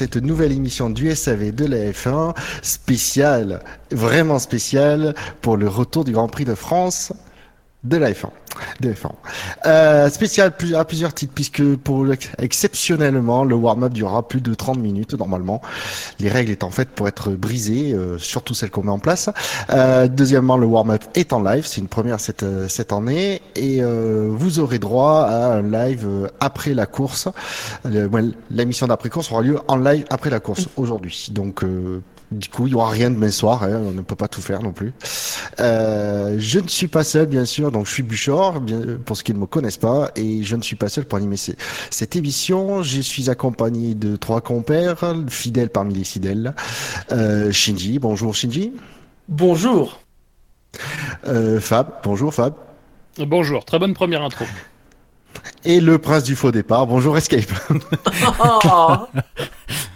cette nouvelle émission du SAV de la F1 spéciale, vraiment spéciale pour le retour du Grand Prix de France de la F1. De F1. Euh, spécial à plusieurs titres puisque pour le- exceptionnellement le warm-up durera plus de 30 minutes normalement. Les règles étant faites pour être brisées, euh, surtout celles qu'on met en place. Euh, deuxièmement, le warm-up est en live, c'est une première cette, euh, cette année et euh, vous aurez droit à un live euh, après la course. L'émission d'après-course aura lieu en live après la course aujourd'hui. Donc euh, du coup, il y aura rien demain soir, hein, on ne peut pas tout faire non plus. Euh, je ne suis pas seul, bien sûr, donc je suis Buchor, bien, pour ceux qui ne me connaissent pas, et je ne suis pas seul pour animer ces- cette émission. Je suis accompagné de trois compères, fidèles parmi les fidèles. Euh, Shinji, bonjour Shinji. Bonjour. Euh, Fab, bonjour Fab. Bonjour, très bonne première intro. Et le prince du faux départ, bonjour Escape.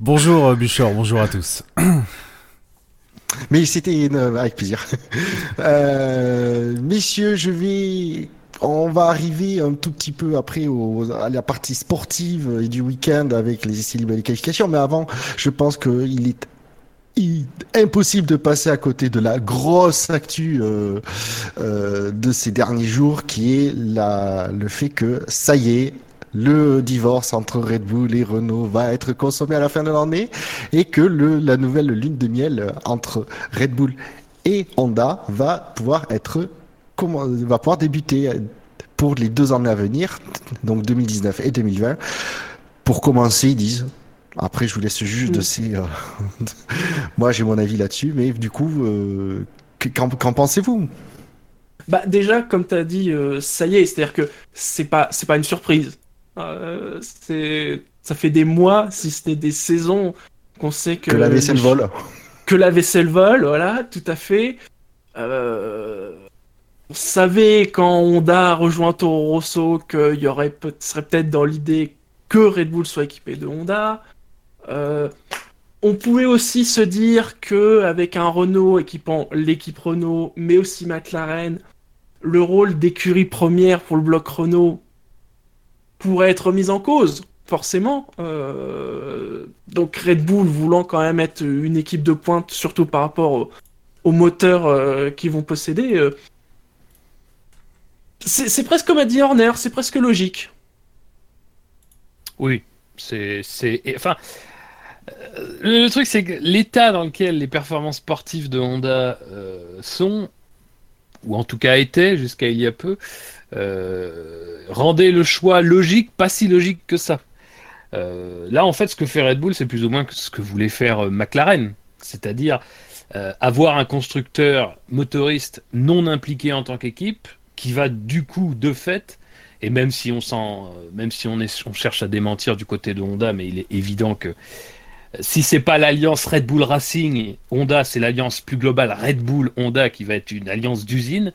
Bonjour euh, Buchor, bonjour à tous. Mais c'était une- avec plaisir. Euh, messieurs, je vais. On va arriver un tout petit peu après à la partie sportive et du week-end avec les essais libres et qualifications. Mais avant, je pense qu'il est impossible de passer à côté de la grosse actu euh, euh, de ces derniers jours, qui est la, le fait que ça y est, le divorce entre Red Bull et Renault va être consommé à la fin de l'année et que le, la nouvelle lune de miel entre Red Bull et Honda va pouvoir être comment, va pouvoir débuter pour les deux années à venir, donc 2019 et 2020. Pour commencer, ils disent. Après, je vous laisse juge de ces. euh, Moi, j'ai mon avis là-dessus, mais du coup, euh, que- qu'en qu'en pensez-vous? Bah déjà, comme tu as dit, euh, ça y est, c'est-à-dire que c'est pas, c'est pas une surprise. Euh, c'est, ça fait des mois, si ce n'est des saisons, qu'on sait que, que la vaisselle les- vole Que la vaisselle vole, voilà, tout à fait. Euh, on savait quand Honda a rejoint Toro Rosso qu'il y aurait peut serait peut-être dans l'idée que Red Bull soit équipé de Honda. Euh, on pouvait aussi se dire que avec un Renault équipant l'équipe Renault, mais aussi McLaren, le rôle d'écurie première pour le bloc Renault pourrait être mis en cause, forcément. Euh, donc Red Bull voulant quand même être une équipe de pointe, surtout par rapport au- aux moteurs euh, qu'ils vont posséder. euh, c'est presque comme a dit Horner, c'est presque logique. Oui, c'est. Enfin, le, truc, c'est que l'état dans lequel les performances sportives de Honda sont, ou en tout cas étaient jusqu'à il y a peu, rendait le choix logique, pas si logique que ça. Euh, là, en fait, ce que fait Red Bull, c'est plus ou moins ce que voulait faire euh, McLaren, c'est-à-dire euh, avoir un constructeur motoriste non impliqué en tant qu'équipe, qui va du coup, de fait, et même si on euh, même si on, cherche à démentir du côté de Honda, mais il est évident que euh, si c'est pas l'alliance Red Bull Racing Honda, c'est l'alliance plus globale Red Bull Honda qui va être une alliance d'usine.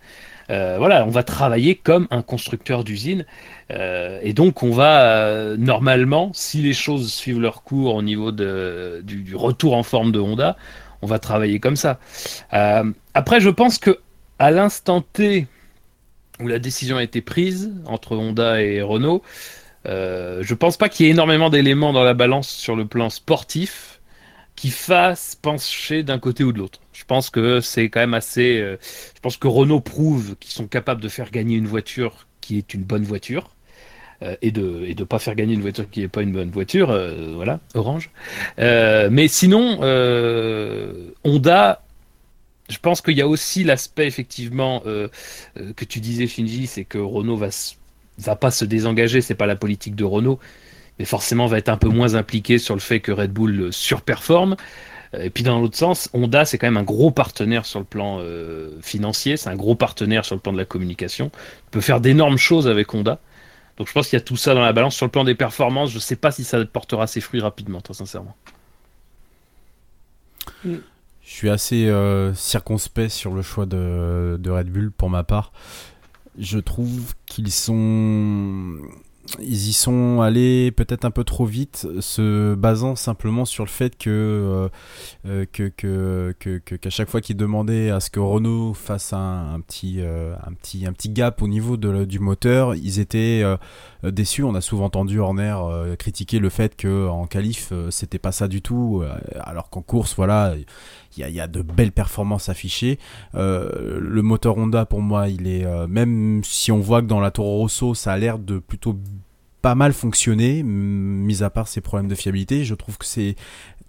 Euh, voilà, on va travailler comme un constructeur d'usine. Euh, et donc, on va euh, normalement, si les choses suivent leur cours au niveau du, retour en forme de Honda, on va travailler comme ça. Après, je pense que à l'instant T où la décision a été prise entre Honda et Renault, je pense pas qu'il y ait énormément d'éléments dans la balance sur le plan sportif qui fassent pencher d'un côté ou de l'autre. Je pense que c'est quand même assez. euh, je pense que Renault prouve qu'ils sont capables de faire gagner une voiture qui est une bonne voiture. euh, et de et de pas faire gagner une voiture qui est pas une bonne voiture, euh, voilà, orange. Mais sinon, Honda, je pense qu'il y a aussi l'aspect effectivement que tu disais Shinji, c'est que Renault va va pas se désengager, c'est pas la politique de Renault, mais forcément va être un peu moins impliqué sur le fait que Red Bull surperforme. Et puis dans l'autre sens, Honda c'est quand même un gros partenaire sur le plan euh, financier, c'est un gros partenaire sur le plan de la communication. Il peut faire d'énormes choses avec Honda. Donc je pense qu'il y a tout ça dans la balance. Sur le plan des performances, je ne sais pas si ça portera ses fruits rapidement, très sincèrement. Je suis assez euh, circonspect sur le choix de, de Red Bull pour ma part. Je trouve qu'ils sont ils y sont allés peut-être un peu trop vite, se basant simplement sur le fait que euh, euh, que que que qu'à chaque fois qu'ils demandaient à ce que Renault fasse un, petit euh, un petit un petit gap au niveau de, du moteur, ils étaient déçus. On a souvent entendu Horner critiquer le fait que en qualif c'était pas ça du tout, alors qu'en course voilà il y, a, de belles performances affichées. Euh, le moteur Honda, pour moi, il est euh, même si on voit que dans la Toro Rosso, ça a l'air de plutôt pas mal fonctionner, mis à part ses problèmes de fiabilité. Je trouve que c'est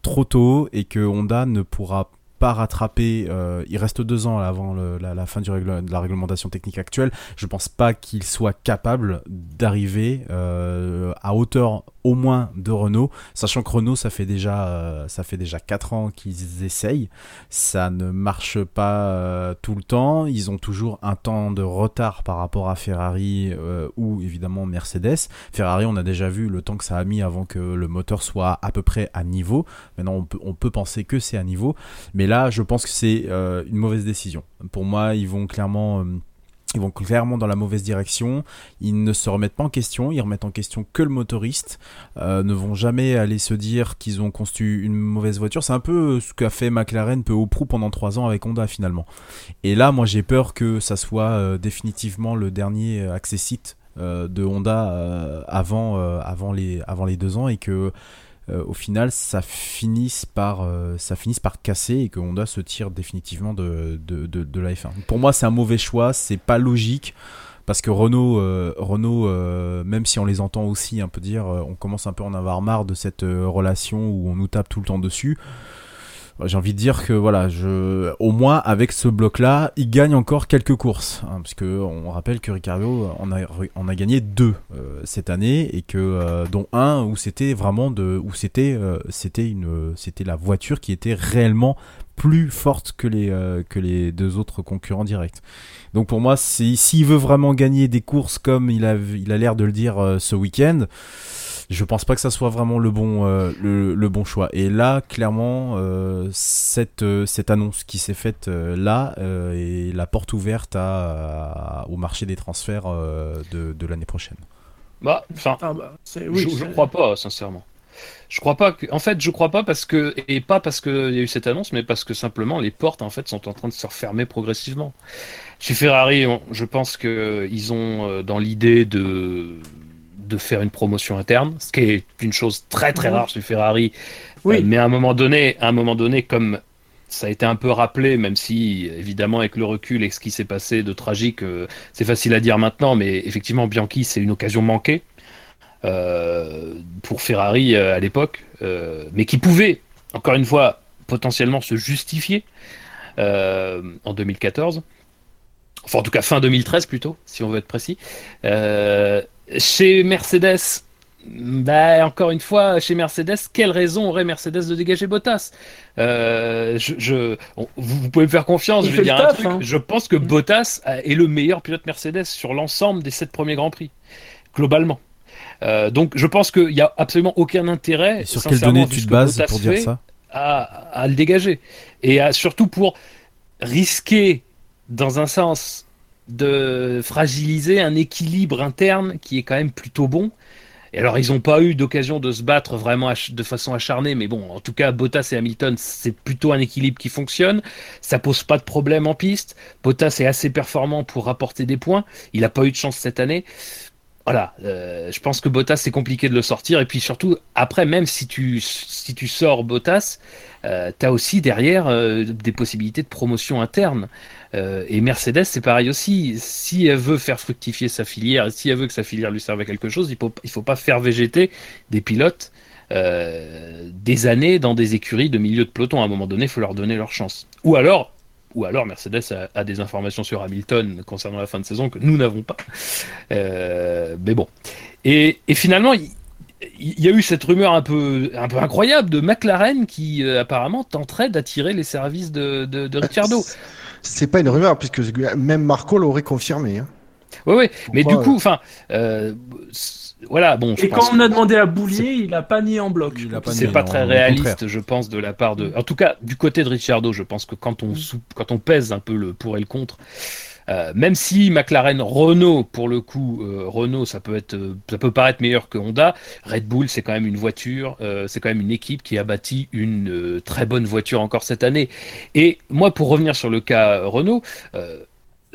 trop tôt et que Honda ne pourra pas rattraper. Euh, il reste deux ans avant la, fin de la réglementation technique actuelle. Je pense pas qu'il soit capable d'arriver euh, à hauteur au moins de Renault, sachant que Renault ça fait déjà euh, ça fait déjà 4 ans qu'ils essayent, ça ne marche pas tout le temps, ils ont toujours un temps de retard par rapport à Ferrari ou évidemment Mercedes. Ferrari, on a déjà vu le temps que ça a mis avant que le moteur soit à peu près à niveau. Maintenant, on peut, penser que c'est à niveau, mais je pense que c'est une mauvaise décision. Pour moi, ils vont clairement ils vont clairement dans la mauvaise direction. Ils ne se remettent pas en question. Ils remettent en question que le motoriste. Euh, ne vont jamais aller se dire qu'ils ont construit une mauvaise voiture. C'est un peu ce qu'a fait McLaren peu au prou pendant trois ans avec Honda finalement. Et là, moi, j'ai peur que ça soit euh, définitivement le dernier accessite euh, de Honda euh, avant, euh, avant, les, avant les deux ans et que euh, au final ça finisse par euh, ça finisse par casser et que Honda se tire définitivement de, de, de, de la F1. Pour moi, c'est un mauvais choix, c'est pas logique parce que Renault, euh, Renault euh, même si on les entend aussi un peu dire, euh, on commence un peu à en avoir marre de cette euh, relation où on nous tape tout le temps dessus. J'ai envie de dire que voilà, je, au moins avec ce bloc-là, il gagne encore quelques courses, hein, parce que on rappelle que Ricardo en a, on a gagné deux euh, cette année et que euh, dont un où c'était vraiment de, où c'était, euh, c'était une, c'était la voiture qui était réellement plus forte que les que les deux autres concurrents directs. Donc pour moi, s'il veut vraiment gagner des courses comme il a il a l'air de le dire ce week-end je pense pas que ça soit vraiment le bon, euh, le, le, bon choix. Et là, clairement, euh, cette, euh, cette annonce qui s'est faite euh, là est la porte ouverte à, à, au marché des transferts de, de l'année prochaine. Bah, enfin, ah bah, oui, je, je crois pas, sincèrement. Je crois pas que, en fait, je crois pas parce que, et pas parce qu'il y a eu cette annonce, mais parce que simplement les portes, en fait, sont en train de se refermer progressivement. Chez Ferrari, on, je pense qu'ils ont dans l'idée de, de faire une promotion interne, ce qui est une chose très très rare chez Ferrari. Oui. Euh, mais à un moment donné, à un moment donné, comme ça a été un peu rappelé, même si évidemment avec le recul et ce qui s'est passé de tragique, euh, c'est facile à dire maintenant, mais effectivement Bianchi c'est une occasion manquée euh, pour Ferrari à l'époque, mais qui pouvait, encore une fois, potentiellement se justifier en 2014 enfin en tout cas fin 2013 plutôt, si on veut être précis. Euh, chez Mercedes, bah, encore une fois, chez Mercedes, quelle raison aurait Mercedes de dégager Bottas? Euh, je, je on, vous, pouvez me faire confiance, Il je vais dire taf, un truc. Hein. Je pense que Bottas est le meilleur pilote Mercedes sur l'ensemble des sept premiers Grands Prix, globalement. Euh, donc je pense qu'il n'y a absolument aucun intérêt. Et sur quelle donnée tu te bases pour dire ça? à, à, le dégager. Et à, surtout pour risquer, dans un sens, de fragiliser un équilibre interne qui est quand même plutôt bon. Et alors, ils n'ont pas eu d'occasion de se battre vraiment de façon acharnée, mais bon, en tout cas, Bottas et Hamilton, c'est plutôt un équilibre qui fonctionne. Ça pose pas de problème en piste. Bottas est assez performant pour rapporter des points. Il n'a pas eu de chance cette année. Voilà, euh, je pense que Bottas c'est compliqué de le sortir et puis surtout après même si tu si tu sors Bottas, euh, tu as aussi derrière euh, des possibilités de promotion interne. Euh, et Mercedes, c'est pareil aussi. Si elle veut faire fructifier sa filière, si elle veut que sa filière lui serve à quelque chose, il faut, il faut pas faire végéter des pilotes euh, des années dans des écuries de milieu de peloton. À un moment donné, il faut leur donner leur chance. Ou alors, ou alors Mercedes a, des informations sur Hamilton concernant la fin de saison que nous n'avons pas. Mais bon. Et, finalement, y a eu cette rumeur un peu, un peu incroyable de McLaren qui euh, apparemment tenterait d'attirer les services de, de, de Ricciardo. C'est pas une rumeur, puisque même Marco l'aurait confirmé. Hein. Oui, oui, mais du coup, enfin, euh, voilà, bon. Et quand on a demandé à Boulier, il a pas nié en bloc. C'est pas très réaliste, je pense, de la part de. En tout cas, du côté de Ricciardo, je pense que quand on, Mm. sou- quand on pèse un peu le pour et le contre, euh, même si McLaren, Renault, pour le coup, euh, Renault, ça peut être, euh, ça peut paraître meilleur que Honda. Red Bull, c'est quand même une voiture, c'est quand même une équipe qui a bâti une très bonne voiture encore cette année. Et moi, pour revenir sur le cas Renault.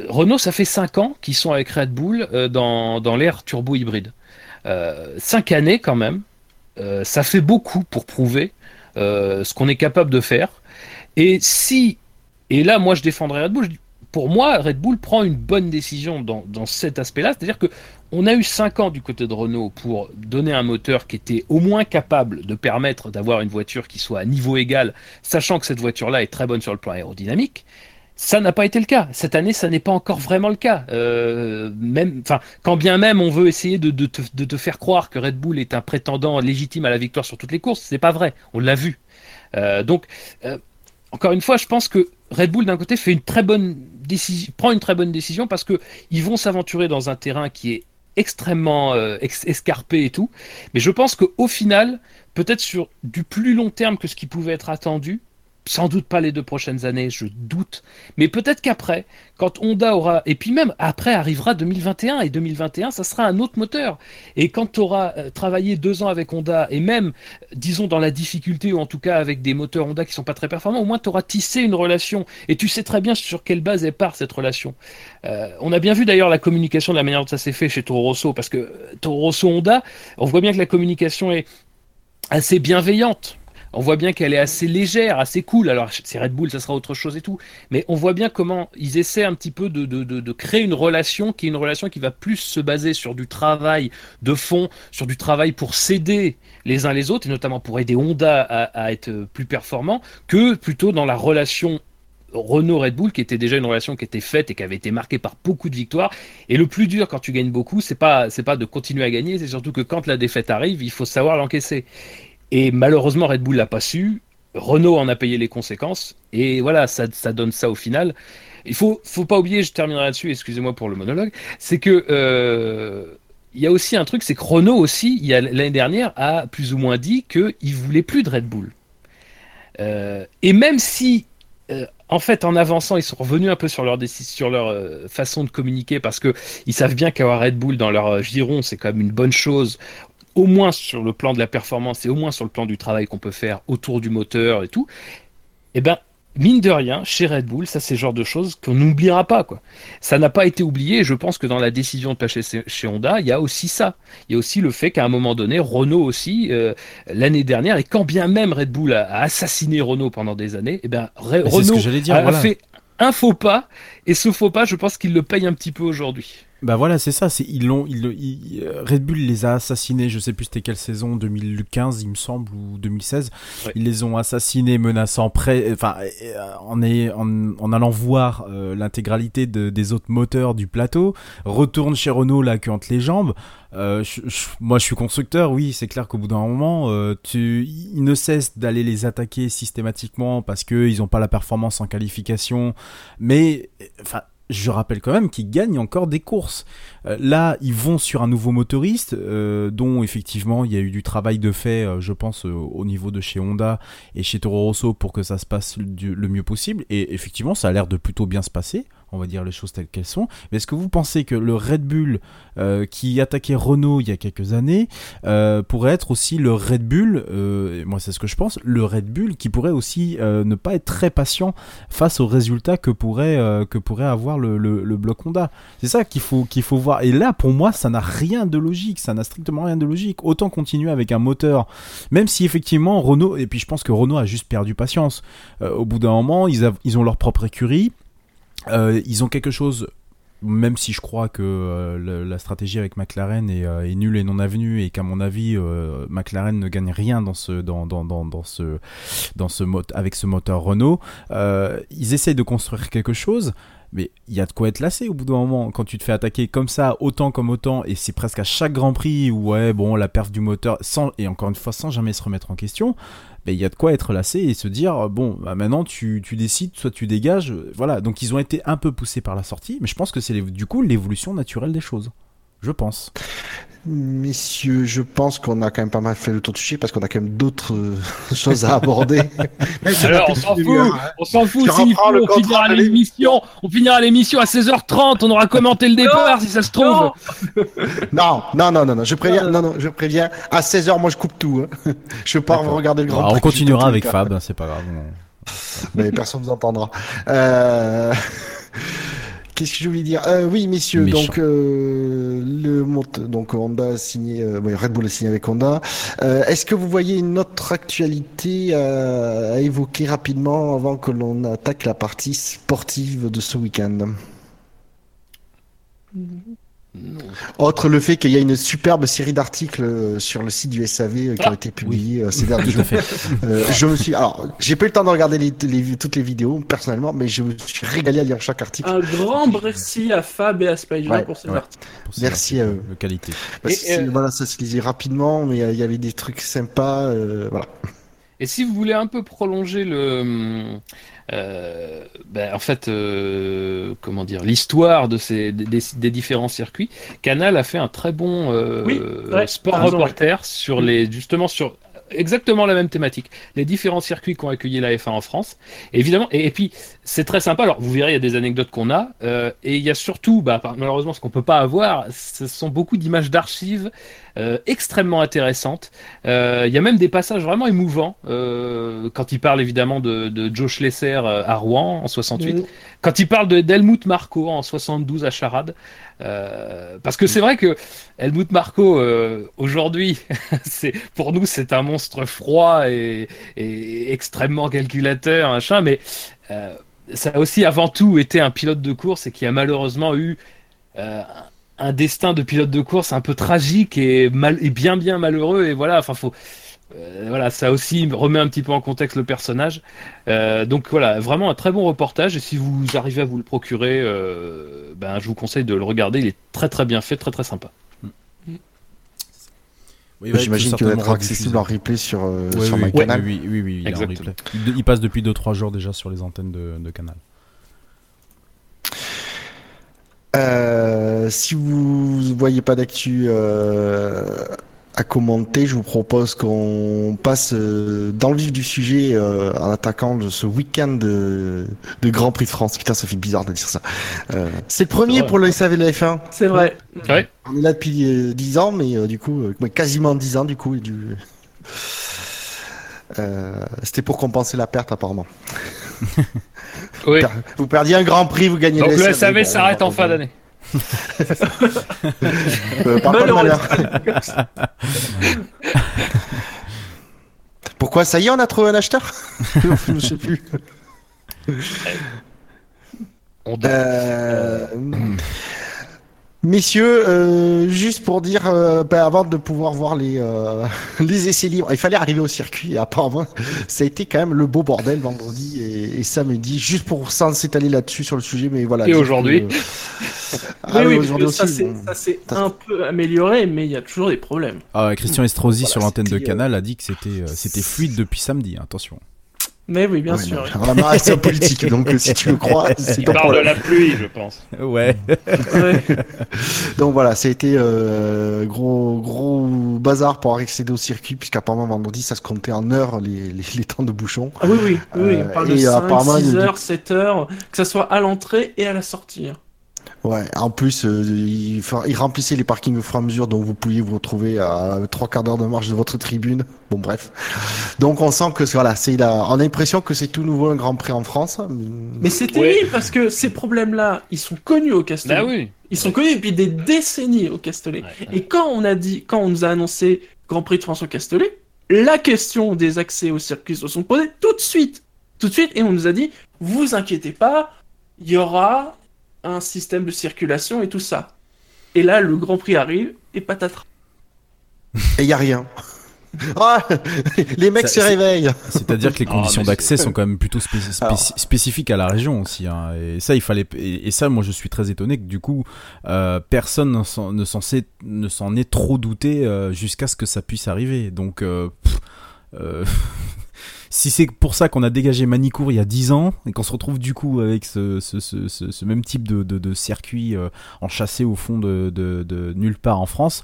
Renault, ça fait 5 ans qu'ils sont avec Red Bull dans, dans l'ère turbo hybride. Euh, 5 années quand même, ça fait beaucoup pour prouver ce qu'on est capable de faire. Et si, et là moi je défendrai Red Bull, je dis, pour moi Red Bull prend une bonne décision dans, dans cet aspect-là, c'est-à-dire que on a eu 5 ans du côté de Renault pour donner un moteur qui était au moins capable de permettre d'avoir une voiture qui soit à niveau égal, sachant que cette voiture-là est très bonne sur le plan aérodynamique. Ça n'a pas été le cas. Cette année, ça n'est pas encore vraiment le cas. Euh, même, enfin, quand bien même on veut essayer de, de, te, de te faire croire que Red Bull est un prétendant légitime à la victoire sur toutes les courses, c'est pas vrai. On l'a vu. Euh, donc, euh, encore une fois, je pense que Red Bull d'un côté fait une très bonne prend une très bonne décision parce que ils vont s'aventurer dans un terrain qui est extrêmement euh, escarpé et tout. Mais je pense qu'au final, peut-être sur du plus long terme que ce qui pouvait être attendu, sans doute pas les deux prochaines années, je doute. Mais peut-être qu'après, quand Honda aura, et puis même après arrivera 2021, et 2021, ça sera un autre moteur. Et quand tu auras euh, travaillé deux ans avec Honda, et même, disons, dans la difficulté, ou en tout cas avec des moteurs Honda qui sont pas très performants, au moins tu auras tissé une relation, et tu sais très bien sur quelle base elle part cette relation. Euh, on a bien vu d'ailleurs la communication de la manière dont ça s'est fait chez Toro Rosso, parce que euh, Toro Rosso Honda, on voit bien que la communication est assez bienveillante. On voit bien qu'elle est assez légère, assez cool. Alors, c'est Red Bull, ça sera autre chose et tout. Mais on voit bien comment ils essaient un petit peu de, de, de, créer une relation qui est une relation qui va plus se baser sur du travail de fond, sur du travail pour s'aider les uns les autres, et notamment pour aider Honda à, à être plus performant, que plutôt dans la relation Renault-Red Bull, qui était déjà une relation qui était faite et qui avait été marquée par beaucoup de victoires. Et le plus dur quand tu gagnes beaucoup, c'est pas c'est pas de continuer à gagner, c'est surtout que quand la défaite arrive, il faut savoir l'encaisser. Et malheureusement, Red Bull l'a pas su. Renault en a payé les conséquences. Et voilà, ça, ça donne ça au final. Il faut, faut pas oublier, je terminerai là-dessus, excusez-moi pour le monologue, c'est que euh, il y a aussi un truc, c'est que Renault aussi, l'année dernière, a plus ou moins dit qu'il voulait plus de Red Bull. Euh, et même si, euh, en fait, en avançant, ils sont revenus un peu sur leur sur leur façon de communiquer, parce que ils savent bien qu'avoir Red Bull dans leur giron, c'est quand même une bonne chose au moins sur le plan de la performance et au moins sur le plan du travail qu'on peut faire autour du moteur et tout, eh ben, mine de rien, chez Red Bull, ça c'est le genre de choses qu'on n'oubliera pas. quoi. Ça n'a pas été oublié et je pense que dans la décision de passer chez Honda, il y a aussi ça. Il y a aussi le fait qu'à un moment donné, Renault aussi, euh, l'année dernière, et quand bien même Red Bull a, a assassiné Renault pendant des années, eh ben, Re- Renault dire, a, a voilà. fait un faux pas et ce faux pas, je pense qu'il le paye un petit peu aujourd'hui. Bah voilà, c'est ça. C'est ils l'ont, ils, ils- euh, Red Bull les a assassinés. Je sais plus c'était quelle saison, 2015 il me semble ou 2016. Ouais. Ils les ont assassinés, menaçant près, enfin euh, en, est, en, en allant voir euh, l'intégralité de- des autres moteurs du plateau. Retourne chez Renault la queue entre les jambes. Euh, je- je- moi je suis constructeur, oui, c'est clair qu'au bout d'un moment, euh, tu, ils ne cessent d'aller les attaquer systématiquement parce que ils ont pas la performance en qualification. Mais enfin je rappelle quand même qu'ils gagnent encore des courses. Euh, là, ils vont sur un nouveau motoriste, euh, dont effectivement il y a eu du travail de fait, euh, je pense, au niveau de chez Honda et chez Toro Rosso pour que ça se passe le mieux possible. Et effectivement, ça a l'air de plutôt bien se passer. On va dire les choses telles qu'elles sont. Mais est-ce que vous pensez que le Red Bull euh, qui attaquait Renault il y a quelques années euh, pourrait être aussi le Red Bull, euh, moi c'est ce que je pense, le Red Bull qui pourrait aussi euh, ne pas être très patient face aux résultats que pourrait, que pourrait avoir le, le, bloc Honda? C'est ça qu'il faut, qu'il faut voir. Et là, pour moi, ça n'a rien de logique. Ça n'a strictement rien de logique. Autant continuer avec un moteur, même si effectivement Renault, et puis je pense que Renault a juste perdu patience. Au bout d'un moment, ils ont leur propre écurie. Euh, ils ont quelque chose même si je crois que euh, la stratégie avec McLaren est, euh, est nulle et non avenue et qu'à mon avis McLaren ne gagne rien dans ce dans, dans, dans, dans ce dans ce mot avec ce moteur Renault. Ils essayent de construire quelque chose mais il y a de quoi être lassé au bout d'un moment. Quand tu te fais attaquer comme ça autant comme autant et c'est presque à chaque Grand Prix où ouais bon la perf du moteur sans et encore une fois sans jamais se remettre en question il y a de quoi être lassé et se dire bon bah, maintenant tu, tu décides soit tu dégages euh, voilà. Donc ils ont été un peu poussés par la sortie mais je pense que c'est du coup l'évolution naturelle des choses je pense Messieurs, je pense qu'on a quand même pas mal fait le tour du sujet parce qu'on a quand même d'autres euh, choses à aborder. Alors, pas on s'en fout, hein. on s'en fout, faut, le on finira de l'émission, on finira l'émission à 16h30, on aura commenté le départ si ça se trouve. Non. Non, non, non, non, je préviens, non, non, je préviens. À 16h, moi, je coupe tout. hein. Je veux pas D'accord. regarder le grand Alors, on Prix, continuera avec. Fab hein, c'est pas grave on- Mais personne vous entendra. Euh... Qu'est-ce que je voulais dire? Euh, Oui, messieurs, Méchant. donc euh, le donc Honda a signé, euh, Red Bull a signé avec Honda. Est-ce que vous voyez une autre actualité à, à évoquer rapidement avant que l'on attaque la partie sportive de ce week-end? Autre le fait qu'il y a une superbe série d'articles euh, sur le site du SAV euh, qui ont Ah, été publiés euh, ces derniers jours. Euh, je me suis, alors, j'ai pas eu le temps de regarder les, les- toutes les vidéos personnellement, mais je me suis régalé à lire chaque article. Un grand merci à Fab et à Spider Ouais, pour ces ouais. articles. Pour ces Merci à articles eux. de qualité Parce Et, euh, voilà, ça se lisait rapidement, mais il y avait des trucs sympas, euh, voilà. Et si vous voulez un peu prolonger le, euh, ben, en fait, euh, comment dire, l'histoire de ces des, des- différents circuits, Canal a fait un très bon euh, Oui, ouais, sport raison, reporter sur les justement sur exactement la même thématique, les différents circuits qui ont accueilli la F1 en France. Et évidemment, et, et puis c'est très sympa. Alors vous verrez, il y a des anecdotes qu'on a, euh, et il y a surtout, bah, malheureusement, ce qu'on peut pas avoir, ce sont beaucoup d'images d'archives euh, extrêmement intéressantes. Euh, Il y a même des passages vraiment émouvants quand il parle évidemment de, de Joe Schlesser à Rouen en 68, Mm. quand il parle de d'Helmut Marko en 72 à Charade. Euh, parce que c'est vrai que Helmut Marko euh, aujourd'hui, pour nous c'est un monstre froid et, extrêmement calculateur, machin, mais euh, ça a aussi avant tout été un pilote de course et qui a malheureusement eu un destin de pilote de course un peu tragique et, et bien bien malheureux. Et voilà enfin faut euh, voilà ça aussi remet un petit peu en contexte le personnage Euh, donc voilà vraiment un très bon reportage et si vous arrivez à vous le procurer euh, ben je vous conseille de le regarder il est très très bien fait très très sympa Oui, bah, J'imagine il qu'il peut va être accessible en replay sur, euh, Ouais, sur oui, ma oui, canal. oui, oui, oui, oui, il est en Exactement. replay. Il, il passe depuis 2-3 jours déjà sur les antennes de, de Canal. Euh, si vous voyez pas d'actu euh, à commenter, je vous propose qu'on passe euh, dans le vif du sujet euh, en attaquant de ce week-end de, de Grand Prix de France. Putain, ça fait bizarre de dire ça. Euh, c'est le premier pour le SAV de la F1. C'est vrai. ouais On est là depuis euh, 10 ans, mais euh, du coup, euh, quasiment 10 ans du coup. du... Euh, C'était pour compenser la perte apparemment. oui Vous perdiez un Grand Prix, vous gagnez donc le le SAV. SAV Bon, s'arrête en fin d'année Euh, par Malheureux. contre, malheur. Pourquoi ça y est, on a trouvé un acheteur Je sais plus. on donne. Euh, Messieurs, euh, juste pour dire, euh, ben, avant de pouvoir voir les, euh, les essais libres, il fallait arriver au circuit et apparemment, ça a été quand même le beau bordel vendredi et, et samedi, juste pour sans s'étaler là-dessus sur le sujet, mais voilà. Et aujourd'hui que- Ah oui, ça s'est- un peu amélioré, mais il y a toujours des problèmes. Ah, Christian Estrosi Voilà, sur l'antenne de Canal a dit que c'était euh, c'était fluide depuis samedi. hein, attention. Mais oui, bien Ouais, sûr. non, alors là, c'est un politique, donc euh, si tu le crois, c'est il ton parle de la pluie je pense Ouais. Ouais. Donc voilà, ça a été euh, gros gros bazar pour accéder au circuit, puisqu'apparemment vendredi ça se comptait en heures les, les, les temps de bouchon. Ah oui, oui, oui, oui, Euh, on parle de et 5, apparemment, 6 il y a heures, 7 heures, que ça soit à l'entrée et à la sortie. Ouais, en plus, euh, il, remplissait les parkings au fur et à mesure, donc vous pouviez vous retrouver à trois quarts d'heure de marche de votre tribune. Bon, bref. Donc on sent que voilà, c'est la, on a l'impression que c'est tout nouveau un Grand Prix en France. Mais c'est terrible parce que ces problèmes-là, ils sont connus au Castellet. bah oui Ils sont connus depuis des décennies au Castellet. Ouais. Et quand on a dit, quand on nous a annoncé Grand Prix de France au Castellet, la question des accès au circuit se sont posées tout de suite. Tout de suite, et on nous a dit, vous inquiétez pas, il y aura un système de circulation et tout ça. Et là, le Grand Prix arrive et patatras. Et y a rien. Ah, les mecs se réveillent. C'est-à-dire que les Ah, conditions d'accès sont quand même plutôt spécifiques à la région aussi. hein. Et ça, il fallait. Et, ça, moi, je suis très étonné que du coup, euh, personne ne s'en- ne s'en sait- ne s'en est trop douté euh, jusqu'à ce que ça puisse arriver. Donc, euh, pff, euh, si c'est pour ça qu'on a dégagé Manicourt il y a 10 ans et qu'on se retrouve du coup avec ce, ce, ce, ce- ce même type de, de, de circuit euh, enchâssé au fond de, de, de nulle part en France.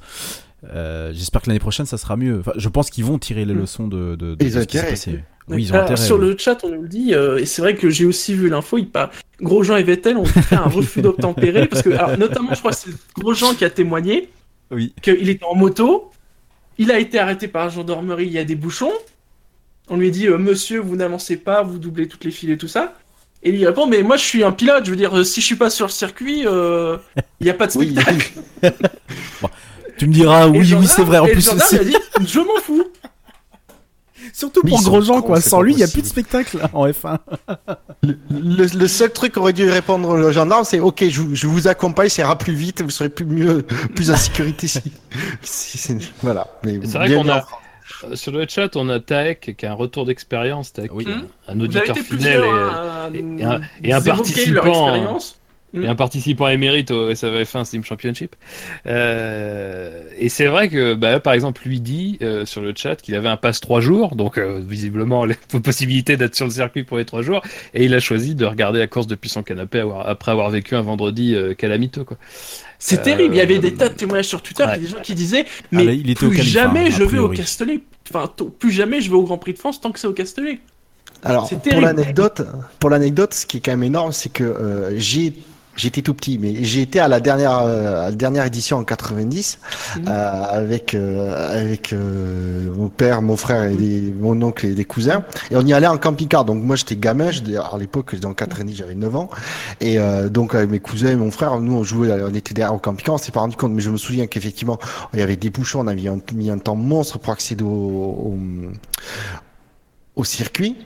euh, J'espère que l'année prochaine ça sera mieux. Enfin, je pense qu'ils vont tirer les Mm. leçons de, de, de, ce qui s'est passé. Oui, ils ont Alors, intérêt. sur oui. le chat, on nous le dit, euh, et c'est vrai que j'ai aussi vu l'info, il part... Grosjean et Vettel ont fait un refus d'obtempérer, parce que, alors, notamment, je crois que c'est Grosjean qui a témoigné Oui. qu'il était en moto, il a été arrêté par la gendarmerie, il y a des bouchons, on lui dit, euh, monsieur, vous n'avancez pas, vous doublez toutes les files et tout ça, et il répond, mais moi je suis un pilote, je veux dire, euh, si je suis pas sur le circuit, euh, il n'y a pas de Oui. spectacle. Tu me diras, oui, oui, c'est vrai. En et plus, le gendarme il c'est- a dit, je m'en fous. surtout Mais pour Grosjean, quoi. Sans lui, il n'y a plus de spectacle hein, en F1. Le, le seul truc qu'aurait dû répondre le gendarme, c'est OK, je, vous- je vous accompagne, ça ira plus vite, vous serez plus mieux, plus en sécurité. Si, voilà. Mais C'est vrai qu'on a- France. Euh, Sur le chat, on a Taek qui a un retour d'expérience, Taek, Oui. un- avez auditeur fidèle plusieurs et, à, et un- et un évoquer leur participant, expérience. et un participant émérite au SAVF1 Steam Championship. Euh, et c'est vrai que, bah, par exemple, lui dit euh, sur le chat qu'il avait un pass trois jours, donc euh, visiblement les possibilités d'être sur le circuit pour les trois jours, et il a choisi de regarder la course depuis son canapé avoir- après avoir vécu un vendredi euh, calamito. Quoi. C'est Euh, terrible. Il y avait des tas de témoignages sur Twitter, ouais. des gens qui disaient Mais là, il était au plus jamais hein, je vais au. Castellet. Enfin, plus jamais je vais au Grand Prix de France tant que c'est au Castellet. Alors, C'est pour l'anecdote, pour l'anecdote, ce qui est quand même énorme, c'est que euh, j'ai J'étais tout petit, mais j'ai été à la dernière, euh, à la dernière édition en 90 Mhm. euh, avec euh, avec euh, mon père, mon frère et des- mon oncle et des cousins. Et on y allait en camping-car. Donc moi j'étais gamin, à l'époque j'étais en 90, j'avais 9 ans. Et euh, donc avec mes cousins et mon frère, nous on jouait, on était derrière au camping-car, on s'est pas rendu compte. Mais je me souviens qu'effectivement il y avait des bouchons, on avait un- mis un temps monstre pour accéder au, au, au circuit.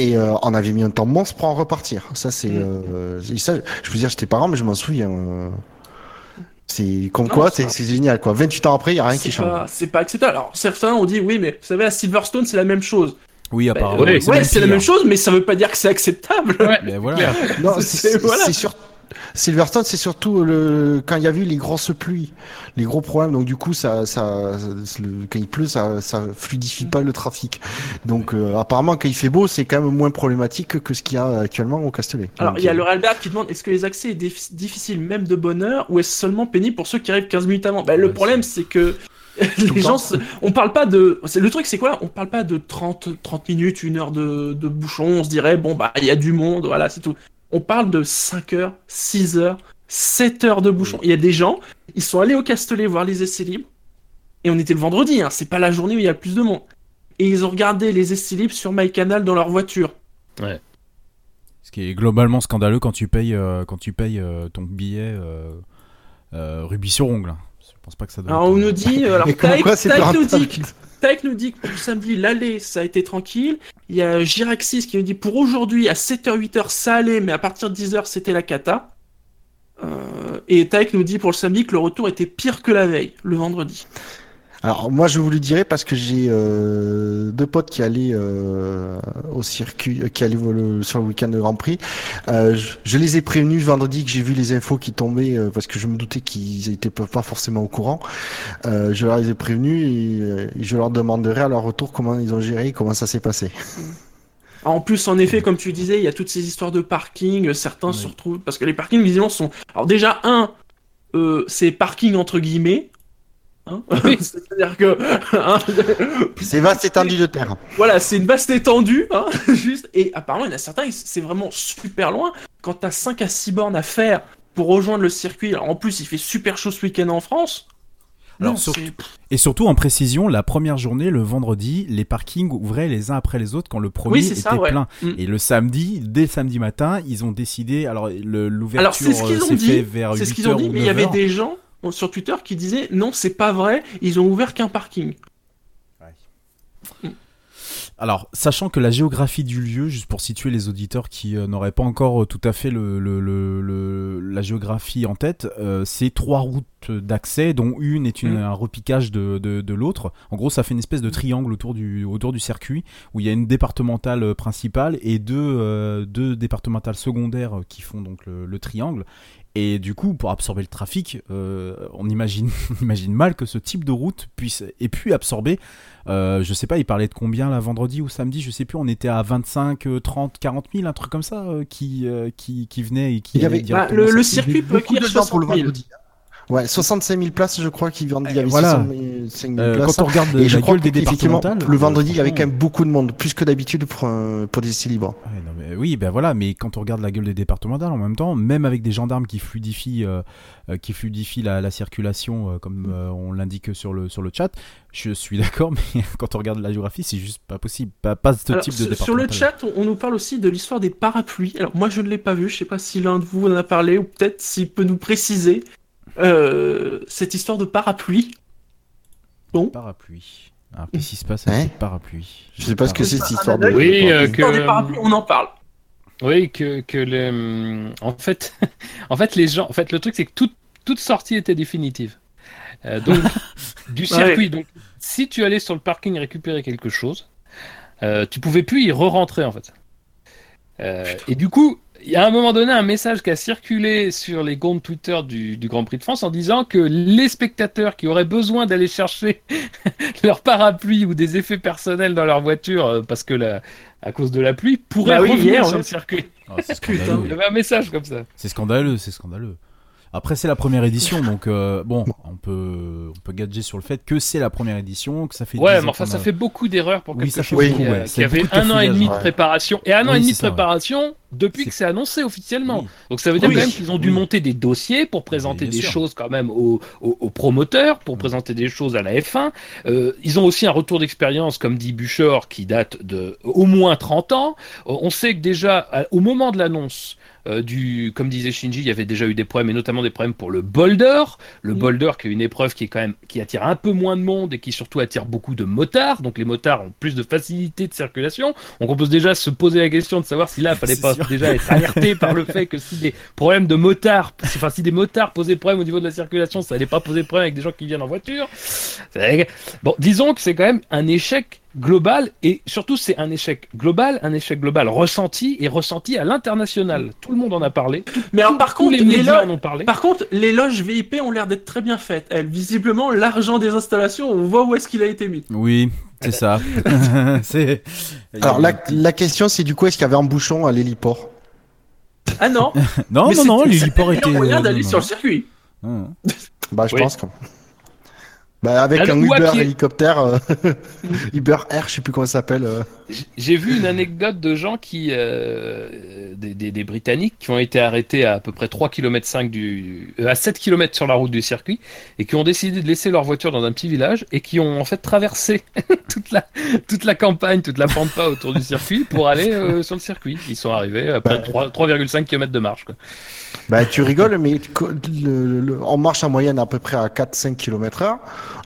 Et euh, on avait mis un temps monstre pour en repartir. Ça, c'est. Mm. Euh, ça, je veux dire, j'étais parent, mais je m'en souviens. euh, c'est comme Non, quoi, c'est génial, quoi. 28 ans après, il n'y a rien qui change. c'est pas acceptable. Alors certains ont dit oui, mais vous savez à Silverstone c'est la même chose. Oui, Bah, apparemment. euh, ouais, ouais, c'est la même chose, mais ça veut pas dire que c'est acceptable. Voilà. C'est- c'est voilà. c'est sur Silverstone, c'est surtout le quand il y a eu les grosses pluies, les gros problèmes. Donc du coup, ça, ça, le- quand il pleut, ça, ça fluidifie pas le trafic. Donc euh, apparemment, quand il fait beau, c'est quand même moins problématique que ce qu'il y a actuellement au Castellet. Alors il y a euh, le Albert qui demande est-ce que les accès est dif- difficile même de bonne heure ou est-ce seulement pénible pour ceux qui arrivent 15 minutes avant? Bah, Le problème c'est que le les gens, on parle pas de. Le truc, c'est quoi? On parle pas de 30, 30 minutes, une heure de, de bouchon. On se dirait, bon, bah, il y a du monde, voilà, c'est tout. On parle de 5 heures, 6 heures, 7 heures de bouchon. Il y a des gens, ils sont allés au Castellet voir les essais libres. Et on était le vendredi, hein, c'est pas la journée où il y a le plus de monde. Et ils ont regardé les essais libres sur MyCanal dans leur voiture. Ce qui est globalement scandaleux quand tu payes, euh, quand tu payes euh, ton billet euh, euh, rubis sur ongle. Je pense pas que ça doit. Alors être- on nous dit, euh, alors plus nous dit. Taïk nous dit que pour samedi, l'aller, ça a été tranquille. Il y a Giraxis qui nous dit pour aujourd'hui, à 7h, 8h, ça allait, mais à partir de 10h, c'était la cata. Euh, et Taïk nous dit pour le samedi que le retour était pire que la veille, le vendredi. Alors moi je vous le dirais parce que j'ai euh, deux potes qui allaient euh, au circuit, euh, qui allaient le- sur le week-end de Grand Prix. Euh, je, je les ai prévenus vendredi que j'ai vu les infos qui tombaient euh, parce que je me doutais qu'ils étaient pas forcément au courant. Euh, je leur ai prévenus et, et je leur demanderai à leur retour comment ils ont géré, comment ça s'est passé. En plus, en effet, comme tu disais, il y a toutes ces histoires de parking. Certains se retrouvent parce que les parkings visiblement sont. Alors déjà un, euh, c'est parking entre guillemets. Hein C'est-à-dire que hein, C'est vaste étendue de terre. Voilà, c'est une vaste étendue, hein, juste. Et apparemment, il y en a certains, c'est vraiment super loin. Quand t'as 5 à 6 bornes à faire pour rejoindre le circuit, alors en plus, il fait super chaud ce week-end en France. Alors, Non, surtout- c'est- Et surtout en précision, la première journée, le vendredi, les parkings ouvraient les uns après les autres quand le premier Oui, était ça, ouais. plein. Mm. Et le samedi, dès samedi matin, ils ont décidé. Alors le- l'ouverture Alors, c'est ce qu'ils euh, ont s'est dit, fait vers C'est ce 8 qu'ils ont heures dit, mais il y avait 9 heures. des gens euh, sur Twitter qui disaient non, c'est pas vrai, ils ont ouvert qu'un parking. Alors, sachant que la géographie du lieu, juste pour situer les auditeurs qui euh, n'auraient pas encore euh, tout à fait le, le- le- le- la géographie en tête, euh, c'est trois routes d'accès, dont une est une, Mm. un repiquage de, de, de l'autre. En gros, ça fait une espèce de triangle autour du, autour du circuit, où il y a une départementale principale et deux, euh, deux départementales secondaires qui font donc le, le triangle. Et du coup, pour absorber le trafic, euh, on, imagine, on imagine mal que ce type de route puisse ait pu absorber euh, je sais pas, il parlait de combien là vendredi ou samedi, je sais plus, on était à 25, euh, 30, 40 000, un truc comme ça, euh, qui, euh, qui, qui venait et qui Il y avait- Bah, le, le circuit peut Beaucoup accueillir de gens pour le 60 000. vendredi. Ouais, 65 000 places, je crois qu'il y en- il y avait voilà. 65 000 Euh, places. quand on regarde Et je la crois gueule des départementales, le euh, vendredi, il y avait franchement, quand même beaucoup de monde, plus que d'habitude pour, un- pour des essais libres. Ouais, non, mais oui, ben voilà, mais quand on regarde la gueule des départementales en même temps, même avec des gendarmes qui fluidifient, euh, euh, qui fluidifient la, la circulation, euh, comme euh, on l'indique sur le, sur le chat, je suis d'accord, mais quand on regarde la géographie, c'est juste pas possible. Pas, pas ce Alors, type de sur- sur le chat, on, on nous parle aussi de l'histoire des parapluies. Alors moi je ne l'ai pas vu, je sais pas si l'un de vous en a parlé ou peut-être s'il peut nous préciser euh, cette histoire de parapluie. Bon, Parapluie. Alors, qu'est-ce qui se passe avec Hein cette parapluie Je sais pas ce que c'est cette histoire de. Oui, euh, que- on en parle. Oui, que, que le, en fait, en fait, les gens, en fait, le truc, c'est que toute, toute sortie était définitive. Euh, donc, du circuit. Donc, si tu allais sur le parking récupérer quelque chose, euh, tu pouvais plus y re-rentrer, en fait. Euh, et du coup, il y a à un moment donné un message qui a circulé sur les comptes Twitter du, du Grand Prix de France en disant que les spectateurs qui auraient besoin d'aller chercher leur parapluie ou des effets personnels dans leur voiture euh, parce que la, à cause de la pluie pourraient Bah oui, revenir hier, sur ouais. le circuit. Ah, c'est Putain. scandaleux. Il y avait un message comme ça. C'est scandaleux, c'est scandaleux. Après, c'est la première édition, donc euh, bon, on peut, on peut gadger sur le fait que c'est la première édition, que ça fait. Ouais, 10 ans mais enfin, ça a- fait beaucoup d'erreurs pour Oui, quelque ça fait chose beaucoup, qui, a- ouais. qui avait un an et demi de préparation. Et un an Oui, et demi de ça, ouais. préparation depuis que c'est annoncé officiellement. Oui. Donc ça veut dire Oui. quand même qu'ils ont dû Oui. monter des dossiers pour présenter des sûr. choses quand même aux, aux- aux promoteurs, pour Mm. présenter des choses à la F1. Euh, ils ont aussi un retour d'expérience, comme dit Buchor, qui date de au moins 30 ans. Euh, On sait que déjà, au moment de l'annonce, euh, du, comme disait Shinji, il y avait déjà eu des problèmes, et notamment des problèmes pour le boulder. Le boulder, qui est une épreuve qui est quand même qui attire un peu moins de monde et qui surtout attire beaucoup de motards. Donc les motards ont plus de facilité de circulation. Donc on peut déjà se poser la question de savoir si là, il fallait pas sûr. déjà être alerté par le fait que si des problèmes de motards, enfin si des motards posaient problème au niveau de la circulation, ça allait pas poser problème avec des gens qui viennent en voiture. Bon, disons que c'est quand même un échec global et surtout c'est un échec global, un échec global ressenti et ressenti à l'international. Tout le monde en a parlé. Mais alors, par contre, les les, médias lo- en ont parlé. par contre, les loges VIP ont l'air d'être très bien faites. Elles, visiblement, l'argent des installations, on voit où est-ce qu'il a été mis. Oui, c'est ça. Alors la, la question, c'est du coup, est-ce qu'il y avait un bouchon à l'héliport? Ah non, Non, mais non, non, l'héliport était. le moyen euh, d'aller sur le circuit. Non. Bah, je Oui. pense que. Bah, avec Alors, un Uber pied. hélicoptère, euh, Uber Air, je sais plus comment ça s'appelle. euh. J'ai vu une anecdote de gens qui, euh, des, des- des Britanniques, qui ont été arrêtés à à peu près 3 km 5 du, euh, à 7 km sur la route du circuit et qui ont décidé de laisser leur voiture dans un petit village et qui ont en fait traversé toute la, toute la campagne, toute la pampa autour du circuit pour aller euh, sur le circuit. Ils sont arrivés après Bah. 3 3,5 km de marche. Quoi. Bah, tu rigoles, mais le- le- on marche en moyenne à peu près à 4-5 km heure.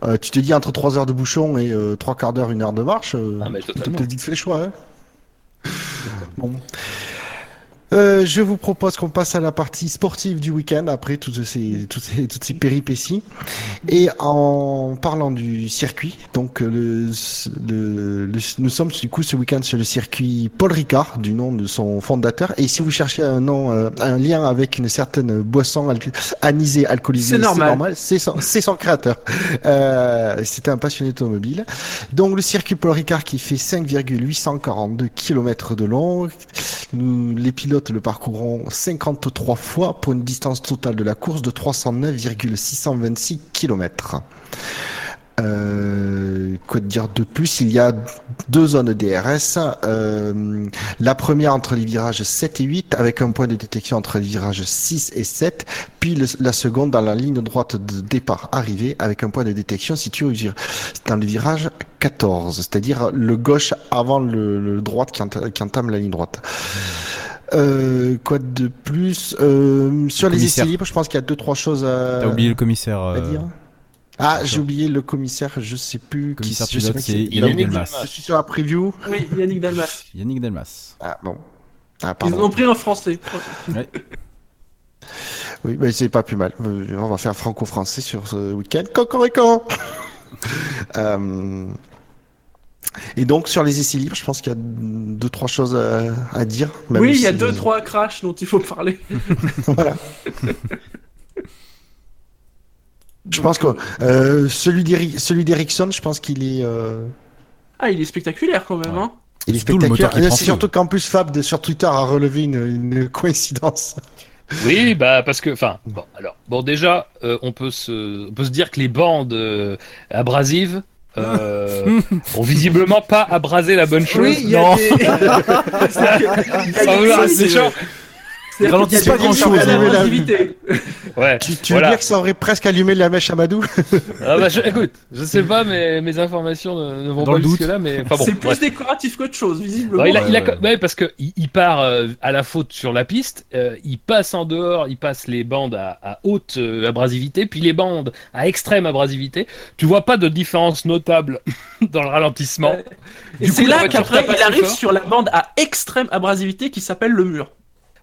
Euh, tu te dis entre 3 heures de bouchon et euh, 3 quarts d'heure, une heure de marche. Euh, Ah, mais t'as totalement. peut-être vite fait le choix. Hein bon. Euh, je vous propose qu'on passe à la partie sportive du week-end après toutes ces, toutes ces, toutes ces péripéties. Et en parlant du circuit, donc euh, le, le- le- nous sommes du coup ce week-end sur le circuit Paul Ricard, du nom de son fondateur. Et si vous cherchez un nom, euh, un lien avec une certaine boisson al- anisée, alcoolisée, C'est normal. C'est son, son créateur. Euh, C'était un passionné automobile. Donc le circuit Paul Ricard qui fait 5,842 km de long. Nous, les pilotes le parcourront 53 fois pour une distance totale de la course de 309,626 km. Euh, quoi dire de plus? Il y a deux zones DRS. Euh, la première entre les virages 7 et 8 avec un point de détection entre les virages 6 et 7. Puis la seconde dans la ligne droite de départ arrivée avec un point de détection situé dans le virage 14, c'est-à-dire le gauche avant le, droite qui entame la ligne droite. Euh, quoi de plus Euh, Sur les essais libres, je pense qu'il y a deux trois choses à, T'as oublié le commissaire. à euh, dire. Ah, j'ai oublié le commissaire, je sais plus Commissaire qui c'est. Yannick Yannick Delmas. Je suis sur la preview. Oui, Yannick Dalmas. Yannick Delmas. Ah bon. Ah Ils ont pris un français. Oui, mais c'est pas plus mal. On va faire franco-français sur ce week-end. Cocorico euh... Et donc sur les essais libres, je pense qu'il y a deux trois choses à, à dire. même oui, il y a deux, trois crashs dont il faut parler. voilà. Je pense que euh, celui d'Eri- celui d'Ericsson, je pense qu'il est euh, Ah, il est spectaculaire quand même, Ouais. hein. il est spectaculaire. C'est surtout qu'en plus Fab de, sur Twitter a relevé une, une coïncidence. Oui, bah parce que, enfin, bon, alors, bon déjà, euh, on peut se, on peut se dire que les bandes euh, abrasives euh, visiblement pas abrasé la bonne chose. Oui, Non. des. C'est Ralentissent pas pas grand-chose, hein. ouais. Tu, tu Voilà. veux dire que ça aurait presque allumé la mèche à Madou Ah bah, je, écoute, je sais pas, mais mes informations ne, ne vont Dans pas le doute. jusque là, mais enfin bon. c'est plus bref. décoratif qu'autre chose, visiblement. Ouais, il a, Ouais, il a- ouais. ouais, parce que il, part euh, à la faute sur la piste, euh, il passe en dehors, il passe les bandes à, à haute euh, abrasivité, puis les bandes à extrême abrasivité. Tu vois pas de différence notable dans le ralentissement. Ouais. Et c'est la là qu'après, il arrive sur la bande à extrême abrasivité qui s'appelle le mur.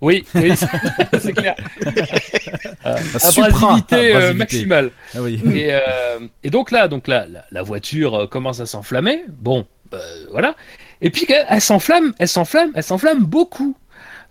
Oui, oui, c'est clair. La supra Abrasivité, euh, abrasivité. maximale. Ah oui. Et, euh, et donc là, donc là, la, la voiture euh, commence à s'enflammer. Bon, euh, voilà. Et puis elle, s'enflamme, elle s'enflamme, elle s'enflamme beaucoup.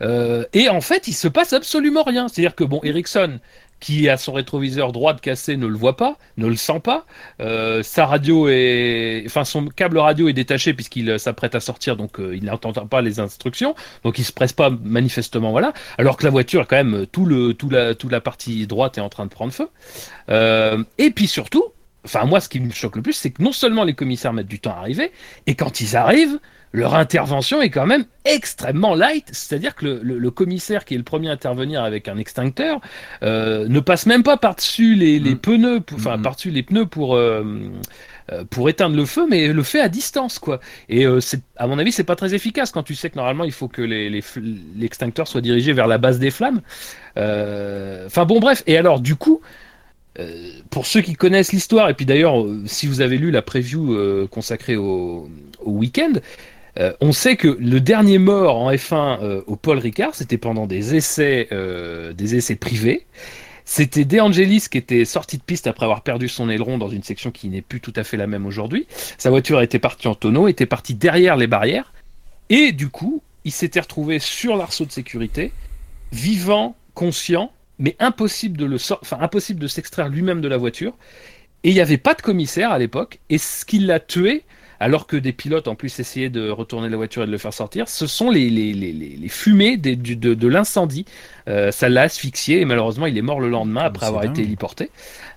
Euh, et en fait, il se passe absolument rien. C'est-à-dire que bon, Ericsson, qui a son rétroviseur droit cassé, ne le voit pas, ne le sent pas. Euh, sa radio est, enfin son câble radio est détaché puisqu'il euh, s'apprête à sortir, donc euh, il n'entend pas les instructions, donc il se presse pas manifestement, voilà. Alors que la voiture, quand même, tout le, tout la, toute la partie droite est en train de prendre feu. Et puis surtout, enfin moi, ce qui me choque le plus, c'est que non seulement les commissaires mettent du temps à arriver, et quand ils arrivent, leur intervention est quand même extrêmement light. C'est-à-dire que le, le- le commissaire qui est le premier à intervenir avec un extincteur euh, ne passe même pas par-dessus les, les Mm. pneus, pour- enfin Mm. par-dessus les pneus pour euh, euh, pour éteindre le feu, mais le fait à distance, quoi. Et euh, c'est, à mon avis, c'est pas très efficace quand tu sais que normalement il faut que les, les fl- l'extincteur soit dirigé vers la base des flammes. Enfin bon, bref. Et alors, du coup, euh, pour ceux qui connaissent l'histoire, et puis d'ailleurs, euh, si vous avez lu la preview euh, consacrée au, au week-end, euh, on sait que le dernier mort en F1 euh, au Paul Ricard, c'était pendant des essais, euh, des essais privés. C'était De Angelis qui était sorti de piste après avoir perdu son aileron dans une section qui n'est plus tout à fait la même aujourd'hui. Sa voiture était partie en tonneau, était partie derrière les barrières, et du coup, il s'était retrouvé sur l'arceau de sécurité, vivant, conscient, mais impossible de le enfin impossible de s'extraire lui-même de la voiture. Et il n'y avait pas de commissaire à l'époque. Et ce qui l'a tué, alors que des pilotes en plus essayaient de retourner la voiture et de le faire sortir, ce sont les, les, les, les- les fumées des- du- de, de l'incendie. Euh, ça l'a asphyxié et malheureusement il est mort le lendemain après avoir dingue. été héliporté.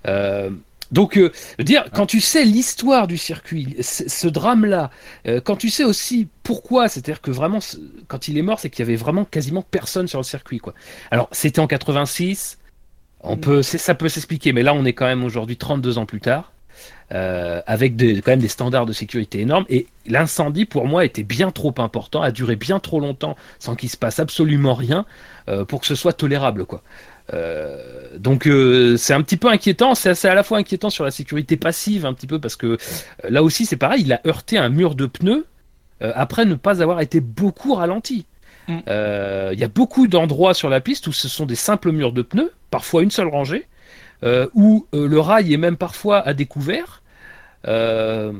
Euh, donc, euh, dire, quand tu sais l'histoire du circuit, ce, drame-là, euh, quand tu sais aussi pourquoi, c'est-à-dire que vraiment, quand il est mort, c'est qu'il y avait vraiment quasiment personne sur le circuit, quoi. Alors, c'était en 86, on peut, c'est- ça peut s'expliquer, mais là, on est quand même aujourd'hui 32 ans plus tard, euh, avec des, quand même des standards de sécurité énormes, et l'incendie, pour moi, était bien trop important, a duré bien trop longtemps sans qu'il se passe absolument rien euh, pour que ce soit tolérable, quoi. Euh, donc euh, c'est un petit peu inquiétant, c'est à la fois inquiétant sur la sécurité passive un petit peu parce que euh, là aussi c'est pareil, il a heurté un mur de pneus après ne pas avoir été beaucoup ralenti. Mm. Il y a beaucoup d'endroits sur la piste où ce sont des simples murs de pneus, parfois une seule rangée, où le rail est même parfois à découvert. Euh,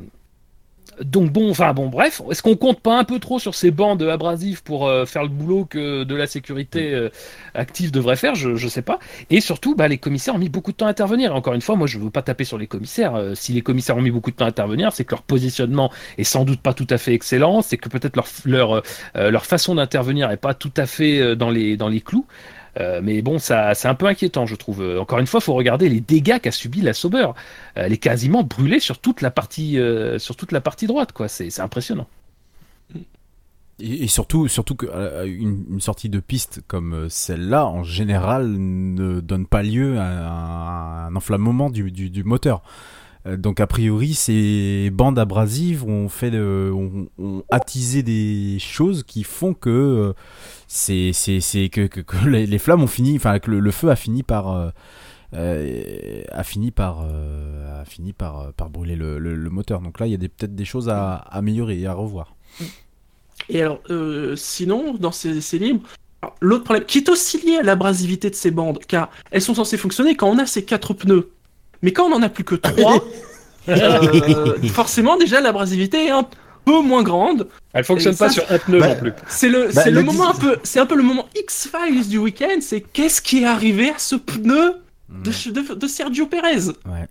donc bon, enfin bon, bref, est-ce qu'on compte pas un peu trop sur ces bandes abrasives pour euh, faire le boulot que de la sécurité euh, active devrait faire je, je sais pas. Et surtout, bah, les commissaires ont mis beaucoup de temps à intervenir. Et encore une fois, moi, je veux pas taper sur les commissaires. Euh, si les commissaires ont mis beaucoup de temps à intervenir, c'est que leur positionnement est sans doute pas tout à fait excellent. C'est que peut-être leur leur leur façon d'intervenir est pas tout à fait dans les dans les clous. Euh, mais bon, ça, c'est un peu inquiétant, je trouve. Encore une fois, faut regarder les dégâts qu'a subi la Sauber. Elle est quasiment brûlée sur toute la partie, euh, sur toute la partie droite, quoi. C'est, impressionnant. Et, surtout, surtout que euh, une, sortie de piste comme celle-là, en général, ne donne pas lieu à, un- enflammement du moteur. Euh, Donc a priori, ces bandes abrasives ont fait, ont, attisé des choses qui font que euh, c'est, c'est, c'est que, les, flammes ont fini, enfin que le, feu a fini par euh, a fini par a fini par par brûler le, moteur. Donc là, il y a peut-être des choses à améliorer et à revoir. Et alors, sinon, dans ces libres, alors, l'autre problème, qui est aussi lié à l'abrasivité de ces bandes, car elles sont censées fonctionner quand on a ces quatre pneus. Mais quand on en a plus que trois, euh, forcément, déjà, l'abrasivité est un peu moins grande. Elle fonctionne ça, pas sur un pneu bah, non plus. C'est le, Bah, c'est le le moment un peu, c'est un peu le moment X-Files du week-end, c'est qu'est-ce qui est arrivé à ce pneu de, de- de Sergio Perez Ouais.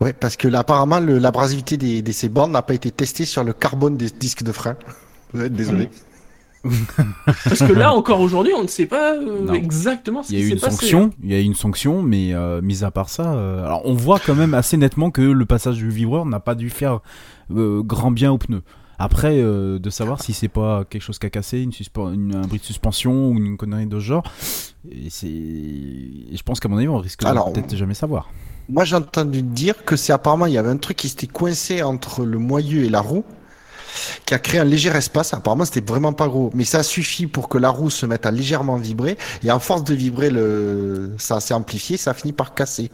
Ouais, parce que là, apparemment, l'abrasivité des, des ces bornes n'a pas été testée sur le carbone des disques de frein. Vous êtes désolé. Parce que là, encore aujourd'hui, on ne sait pas euh, exactement ce Il y a qui eu s'est une passé. sanction, il y a eu une sanction, mais euh, mis à part ça, euh, alors on voit quand même assez nettement que le passage du vibreur n'a pas dû faire euh, grand bien aux pneus. Après, euh, de savoir si c'est pas quelque chose qui a cassé, une un bris de suspension ou une connerie de ce genre, et je pense qu'à mon avis, on risque Alors, peut-être jamais savoir. Moi, j'ai entendu dire que c'est apparemment, il y avait un truc qui s'était coincé entre le moyeu et la roue, qui a créé un léger espace. Apparemment, c'était vraiment pas gros, mais ça suffit pour que la roue se mette à légèrement vibrer. Et à force de vibrer, le, ça s'est amplifié, ça a fini par casser.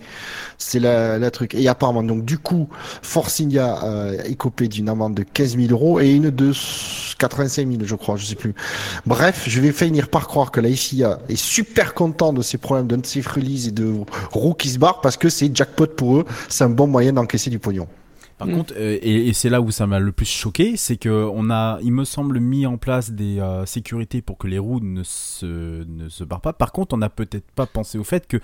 C'est la, la truc. Et apparemment, donc du coup, Force India euh, est copé d'une amende de 15 000 euros et une de 85 000, je crois, je sais plus. Bref, je vais finir par croire que la FIA est super content de ces problèmes de release et de roues qui se barrent parce que c'est jackpot pour eux. C'est un bon moyen d'encaisser du pognon. Par Mm. contre, euh, et, et c'est là où ça m'a le plus choqué, c'est que on a, il me semble, mis en place des euh, sécurités pour que les roues ne se, ne se barrent pas. Par contre, on n'a peut-être pas pensé au fait que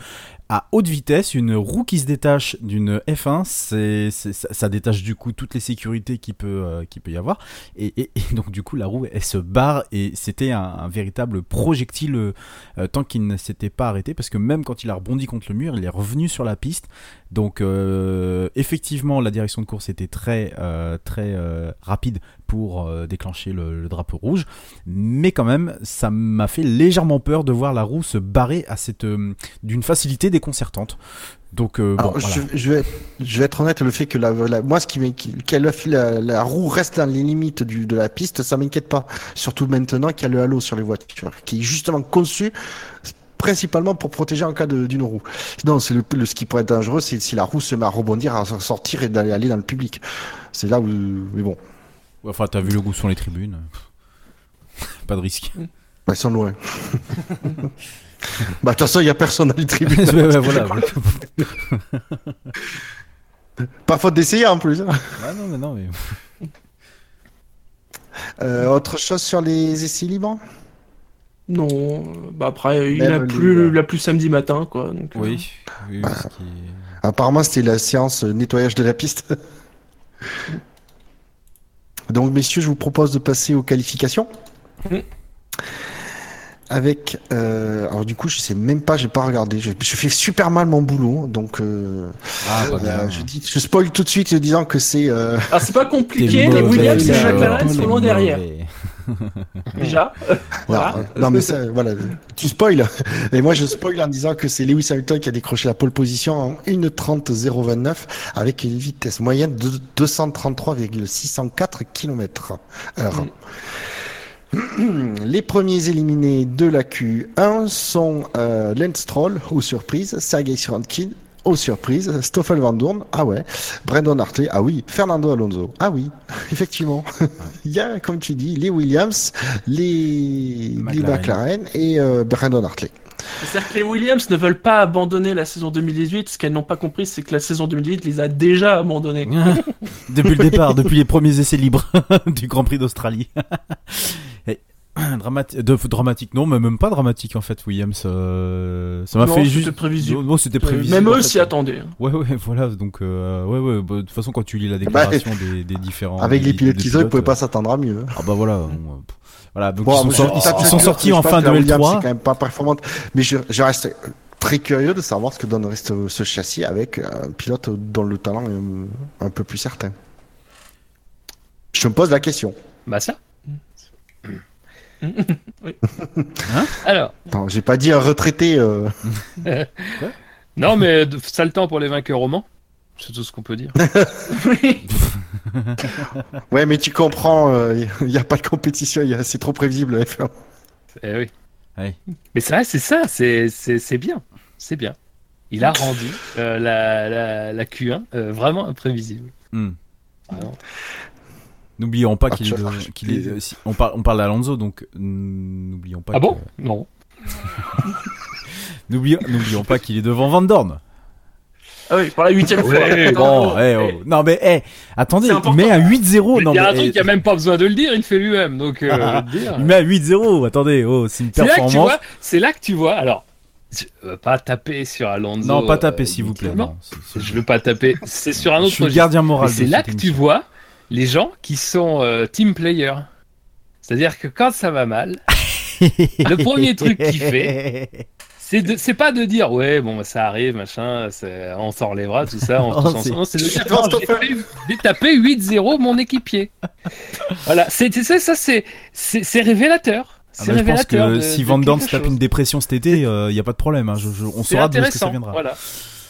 à haute vitesse, une roue qui se détache d'une F1, c'est, c'est- ça, ça détache du coup toutes les sécurités qui peut, euh, qui peut y avoir. Et, et- et donc du coup, la roue, elle se barre et c'était un, un véritable projectile euh, tant qu'il ne s'était pas arrêté, parce que même quand il a rebondi contre le mur, il est revenu sur la piste. Donc euh, effectivement, la direction de course était très euh, très euh, rapide pour déclencher le, le drapeau rouge, mais quand même, ça m'a fait légèrement peur de voir la roue se barrer à cette d'une facilité déconcertante. Donc euh, bon, Alors, voilà. je, je vais, je vais être honnête, le fait que la, la- moi, ce qui qu'elle la, la roue reste dans les limites du, de la piste, ça m'inquiète pas. Surtout maintenant qu'il y a le halo sur les voitures, qui est justement conçu principalement pour protéger en cas d'une roue. Non, c'est le, le- ce qui pourrait être dangereux, c'est si la roue se met à rebondir, à sortir et d'aller aller dans le public. C'est là où, mais bon, Enfin, t'as vu le goût sur les tribunes. Pas de risque. bah, ils sont loin. bah, de toute façon, il y a personne dans les tribunes. Ouais, ouais, voilà. Pas faute d'essayer en plus. hein. Ah non, mais non, mais... Euh, autre chose sur les essais libres? Non, bah après, il a plus, il a plus samedi matin, quoi. donc, euh, Oui. oui, oui, ce qui est- Apparemment, c'était la séance nettoyage de la piste. Donc, messieurs, je vous propose de passer aux qualifications. Mhm. Avec, euh, alors du coup, je sais même pas, j'ai pas regardé. Je, je fais super mal mon boulot, donc euh, Ah, euh, je dis, je spoil tout de suite en disant que c'est. euh, Ah, c'est pas compliqué, les Williams et McLaren sont loin derrière. mauvais. Déjà. Voilà. Non, non, mais ça, voilà, tu spoil. Et moi, je spoil en disant que c'est Lewis Hamilton qui a décroché la pole position en 1.30.029 avec une vitesse moyenne de 233,604 km heure. Les premiers éliminés de la Q1 sont euh, Lance Stroll, aux surprises, Sergei Sirotkin, aux surprises, Stoffel Van Dorn, ah ouais, Brandon Hartley, ah oui, Fernando Alonso, ah oui, effectivement. Il y a, comme tu dis, les Williams, les les McLaren. McLaren et euh, Brandon Hartley. C'est-à-dire que les Williams ne veulent pas abandonner la saison 2018. Ce qu'elles n'ont pas compris, c'est que la saison 2018 les a déjà abandonnés. depuis le départ, depuis les premiers essais libres du Grand Prix d'Australie. Et, dramati- de- dramatique, non, mais même pas dramatique en fait, Williams. euh, ça m'a fait c'était juste. prévisible. Non, non, c'était prévisible. Même eux s'y attendaient. hein. Ouais, ouais, voilà. Donc, euh, ouais, ouais. bah, de toute façon, quand tu lis la déclaration des, des différents. Avec des- les pilotes qu'ils ont, ils pouvaient euh, pas s'attendre à mieux. Ah bah voilà. euh, voilà. Donc Bon, ils sont, je- ils, ils sont sortis en fin que la Williams, C'est 2003. quand même pas performante, mais je, je reste très curieux de savoir ce que donnerait ce, ce châssis avec un pilote dont le talent est un, un peu plus certain. Je me pose la question. Bah ça. Oui. Alors, Attends, j'ai pas dit un retraité. euh, non mais de- sale temps pour les vainqueurs au Mans. C'est tout ce qu'on peut dire. Ouais, mais tu comprends, il n'y a pas de compétition, y a- c'est trop prévisible. la F1. Eh oui. Mais c'est vrai, c'est ça, c'est c'est c'est bien, c'est bien. il a rendu euh, la, la, la Q1 euh, vraiment imprévisible. Hmm. N'oublions pas qu'il est, si- on parle, on parle d'Alonso, donc n'oublions pas. Ah que- bon Non. N'oublions, n'oublions pas qu'il est devant Van Dorn. Ah oui, pour la huitième fois. Ouais, Bon, eh, oh. non mais eh, attendez, il met un 8-0. il Non y a un truc, eh, il n'y a même pas besoin de le dire, il fait lui-même. Donc, euh, je dire. il met un 8-0. Attendez, oh, c'est une C'est là que tu performance. vois, c'est là que tu vois. Alors, je veux pas taper sur Alonso. non, pas euh, taper s'il vous plaît. non, Je veux pas taper. C'est sur un Je autre suis le registre. gardien moral. C'est là que tu vois les gens qui sont euh, team player. C'est-à-dire que quand ça va mal, le premier truc qu'il fait, c'est de, c'est pas de dire ouais bon ça arrive machin, c'est- on s'en relèvera tout ça, on tous c'est- ensemble. C'est de dire pense non, j'ai tapé 8-0 mon équipier. voilà, c'est sais, ça c'est c'est c'est révélateur. Ah bah, je pense que de- si de Van quelque se tape une dépression cet été, il n'y a pas de problème. hein. Je- je- on saura que intéressant. ça viendra. Voilà.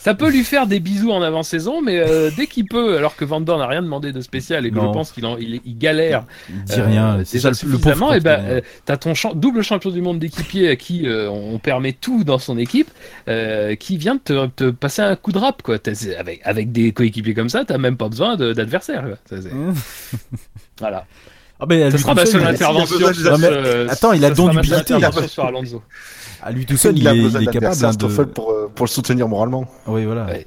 Ça peut lui faire des bisous en avant-saison, mais euh, dès qu'il peut, alors que Van Dorn n'a rien demandé de spécial et que Non. je pense qu'il il, il galère Il dit rien. euh, C'est ça le- le pauvre. et ben, quand il- euh, t'as ton double champion du monde d'équipier à qui on permet tout dans son équipe, qui vient de te, te passer un coup de rap, quoi. Avec, avec des coéquipiers comme ça, t'as même pas besoin d'adversaire. Voilà. Ah ben, lui sera ma seule intervention. attends, il a don sera ma à lui tout seul, il, est, il est capable hein, de. Pour, euh, pour le soutenir moralement. Oui, voilà. Ouais.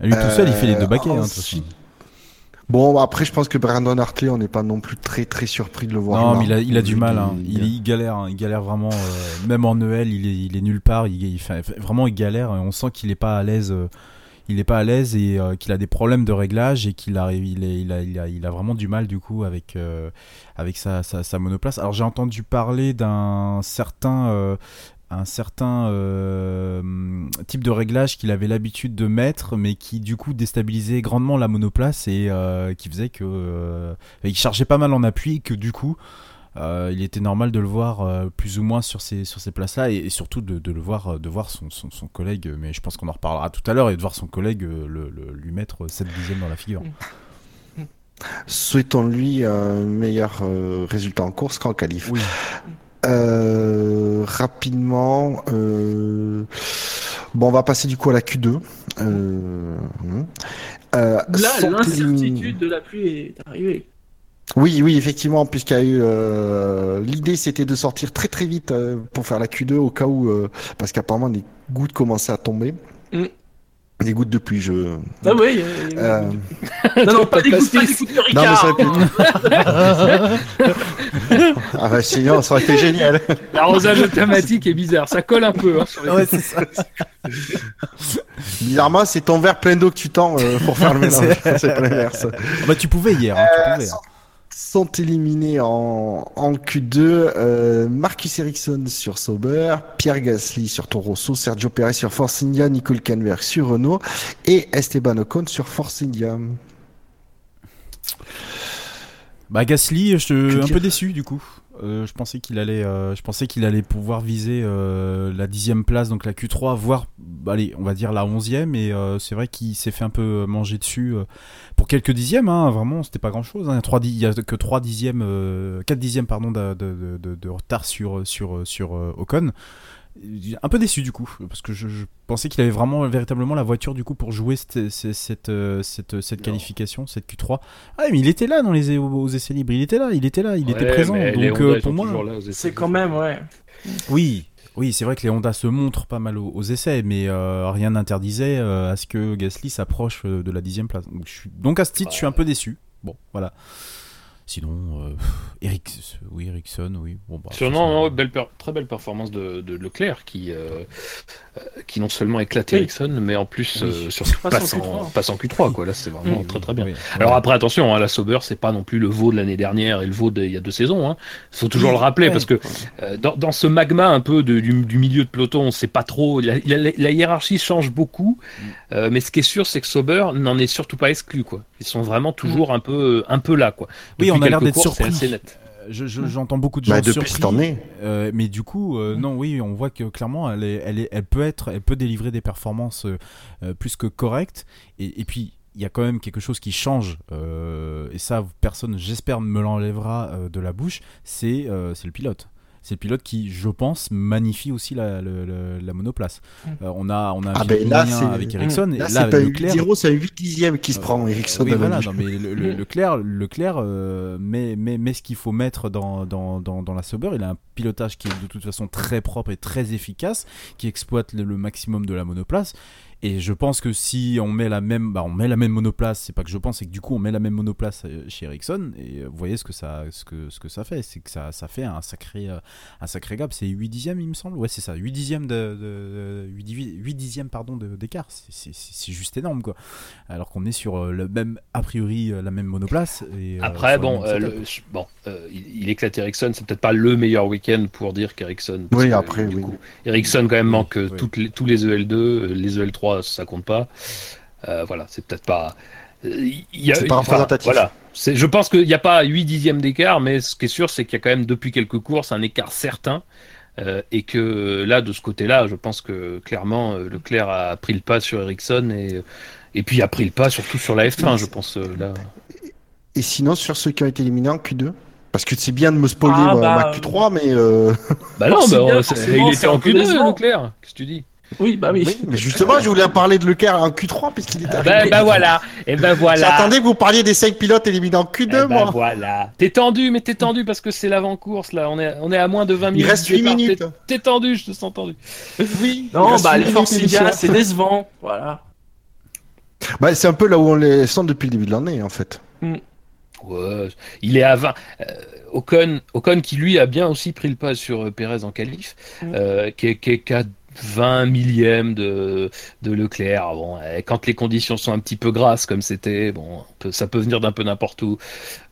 À lui tout seul, il fait les deux Euh, baquets. hein, ensuite- façon. Bon, après, je pense que Brandon Hartley, on n'est pas non plus très très surpris de le voir. Non, là. mais il a, il a du mal. hein. Il, il galère. hein. Il galère vraiment. euh, même en EL, il est, il est nulle part. Il, il fait, vraiment, il galère. On sent qu'il est pas à l'aise. euh, il est pas à l'aise et euh, qu'il a des problèmes de réglage et qu'il a, il, a, vraiment du mal du coup avec, euh, avec sa, monoplace. Alors j'ai entendu parler d'un certain, euh, un certain type de réglage qu'il avait l'habitude de mettre, mais qui du coup déstabilisait grandement la monoplace et qui faisait que il chargeait pas mal en appui et que du coup euh, il était normal de le voir euh, plus ou moins sur ces, sur ces places-là et, et surtout de, de le voir, euh, de voir son, son, son collègue, mais je pense qu'on en reparlera tout à l'heure, et de voir son collègue le, le- lui mettre 7 dixièmes dans la figure. Souhaitons-lui un meilleur euh, résultat en course qu'en qualif. Oui. Euh, rapidement, euh, bon, on va passer du coup à la Q2. Euh, hum. Euh, Là, l'incertitude de la pluie est arrivée. Oui, oui, effectivement, puisqu'il y a eu euh, l'idée, c'était de sortir très très vite euh, pour faire la Q2 au cas où, euh, parce qu'apparemment des gouttes commençaient à tomber. Mm. Des gouttes de pluie, je. Ah oui. Euh, Non, non, pas des coups, pas des coups de Non, mais ça Ricard. aurait pu- ah bah sinon, ça aurait été génial. L'arrosage automatique est bizarre, ça colle un peu. hein, sur les- c'est ça. Bizarrement, c'est ton verre plein d'eau que tu tends euh, pour faire le mélange. c'est pas l'inverse. bah, tu pouvais hier, hein, tu pouvais. hein. Sont éliminés en, en Q2 euh, Marcus Ericsson sur Sauber, Pierre Gasly sur Toro Rosso, Sergio Perez sur Force India, Nicole Canberg sur Renault et Esteban Ocon sur Force India. Bah Gasly, je Que un peu déçu du coup. Euh, je pensais qu'il allait, euh, je pensais qu'il allait pouvoir viser euh, la dixième place, donc la Q3, voire, allez, on va dire la onzième. Et c'est vrai qu'il s'est fait un peu manger dessus pour quelques dixièmes. Hein, vraiment, c'était pas grand chose. Hein. Trois Il y a que 3 dixièmes, 4 dixièmes pardon de, de, retard sur sur sur Ocon. Un peu déçu du coup, parce que je, je pensais qu'il avait vraiment véritablement la voiture du coup pour jouer cette cette cette, euh, cette, cette qualification, cette Q3. Ah mais il était là dans les aux essais libres, il était là, il était là, il était présent. Donc euh, pour moi. C'est quand même, ouais. oui, oui, c'est vrai que les Honda se montrent pas mal aux, aux essais, mais euh, rien n'interdisait euh, à ce que Gasly s'approche euh, de la dixième place. Donc, je suis... Donc à ce titre, je suis un peu déçu. Bon, voilà. Sinon, euh, Eric... oui, Ericsson, oui. Bon, bah, Sur- ça, non, belle per- très belle performance de, de Leclerc qui, euh, euh, qui non seulement éclate Oui. Ericsson, mais en plus Oui. euh, surtout Passe passe en en, Q3. passe en Q3. Quoi. Là, c'est vraiment Oui. très très bien. Oui. Alors après, attention, hein, la Sauber, c'est pas non plus le veau de l'année dernière et le veau d'il y a deux saisons. Hein. faut toujours le rappeler Ouais. parce que euh, dans, dans ce magma un peu de- du, du milieu de peloton, on sait pas trop. La, la- la hiérarchie change beaucoup, Mm. euh, mais ce qui est sûr, c'est que Sauber n'en est surtout pas exclu. Quoi. Ils sont vraiment toujours un peu un peu là. Quoi. Oui, Depuis on a l'air d'être surpris. assez net. Je- je- J'entends beaucoup de gens Bah, depuis surpris. cette. Euh, mais du coup, euh, non, oui, on voit que clairement, elle, est, elle, est, elle peut être, elle peut délivrer des performances euh, euh, plus que correctes. Et, et puis, il y a quand même quelque chose qui change. euh, et ça, personne, j'espère, ne me l'enlèvera euh, de la bouche. C'est, euh, c'est le pilote. C'est le pilote qui, je pense, magnifie aussi la, la monoplace. Mm. Euh, on a, on a un Ah ben là, avec Ericsson. et Là, là, c'est pas un Leclerc- 8-0, c'est un 8 dixième qui se Euh, prend, Ericsson. oui, devant voilà, lui. non, mais le, le- Leclerc, Leclerc euh, met, met, met ce qu'il faut mettre dans, dans, dans, dans la Sauber. Il a un pilotage qui est de toute façon très propre et très efficace, qui exploite le, le maximum de la monoplace. Et je pense que si on met la même, bah on met la même monoplace, c'est pas que je pense, c'est que du coup on met la même monoplace euh, chez Ericsson et euh, vous voyez ce que ça, ce que, ce que ça fait, c'est que ça, ça fait un sacré, euh, un sacré gap. C'est 8 dixièmes, il me semble. Ouais, c'est ça, 8 dixièmes de, de 8, divi- 8 dixièmes pardon d'écart. C'est- C'est c'est- c'est juste énorme quoi. Alors qu'on est sur le même, a priori, la même monoplace. Et, Après, bon, euh, le- je- bon euh, il, il éclate Ericsson, c'est peut-être pas le meilleur week-end pour dire qu'Ericsson. Oui, que, après, du oui. coup, Ericsson quand même manque oui. toutes les- tous les EL2, euh, les EL3 ça compte pas. Euh, voilà, c'est peut-être pas. C'est pas représentatif. Voilà, je pense qu'il n'y a pas 8 dixièmes d'écart, mais ce qui est sûr, c'est qu'il y a quand même depuis quelques courses un écart certain. euh, et que là, de ce côté-là, je pense que clairement, euh, Leclerc a pris le pas sur Ericsson et, et puis a pris le pas surtout sur la F1, je pense. euh, là. Et sinon, sur ceux qui ont été éliminés en Q2 Parce que c'est bien de me spoiler Ah, bah, ma Q3, mais. euh, Bah non, bah, bien, il était en un peu Q2, décevant. Leclerc. Qu'est-ce que tu dis? Oui, bah oui. oui, mais justement, je voulais parler de Leclerc en Q3, puisqu'il était Ben, arrivé. ben voilà, et ben voilà. J'attendais que vous parliez des 5 pilotes éliminés en Eh Q2, ben moi. voilà. T'es tendu, mais t'es tendu parce que c'est l'avant-course là. On est, on est à moins de 20 Il minutes. reste du 8 départ. minutes. T'es- tendu, je te sens tendu. Oui. il Non, reste bah les Force c'est décevant. Voilà. Bah, c'est un peu là où on les sent depuis le début de l'année, en fait. Ouais, il est à 20. Euh, Ocon, Ocon qui lui a bien aussi pris le pas sur euh, Pérez en qualif, Mm. euh, qui est, qui est qu'à 20 millièmes de, de Leclerc. Bon, euh, quand les conditions sont un petit peu grasses comme c'était, bon, ça peut venir d'un peu n'importe où.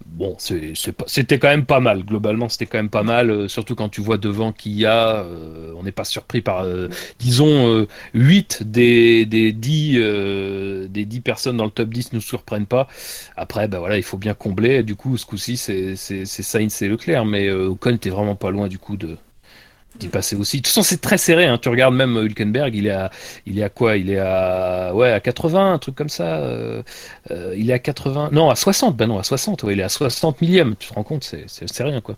Bon, c'était quand même pas mal. Globalement, c'était quand même pas mal, euh, surtout quand tu vois devant qu'il y a. euh, on n'est pas surpris par, euh, disons, euh, 8 des, des, 10, euh, des 10 personnes dans le top 10 nous surprennent pas. Après, bah voilà, il faut bien combler. Du coup, ce coup-ci, c'est Sainz et Leclerc, mais Ocon était vraiment pas loin du coup de d'y passer aussi. De toute façon, c'est très serré. Hein. Tu regardes même euh, Hülkenberg, il est à, il est à quoi? Il est à, ouais, à 80, un truc comme ça. euh, euh, il est à 80, non, à 60. Ben non, à 60. Ouais, il est à 60 millième. Tu te rends compte C'est rien quoi.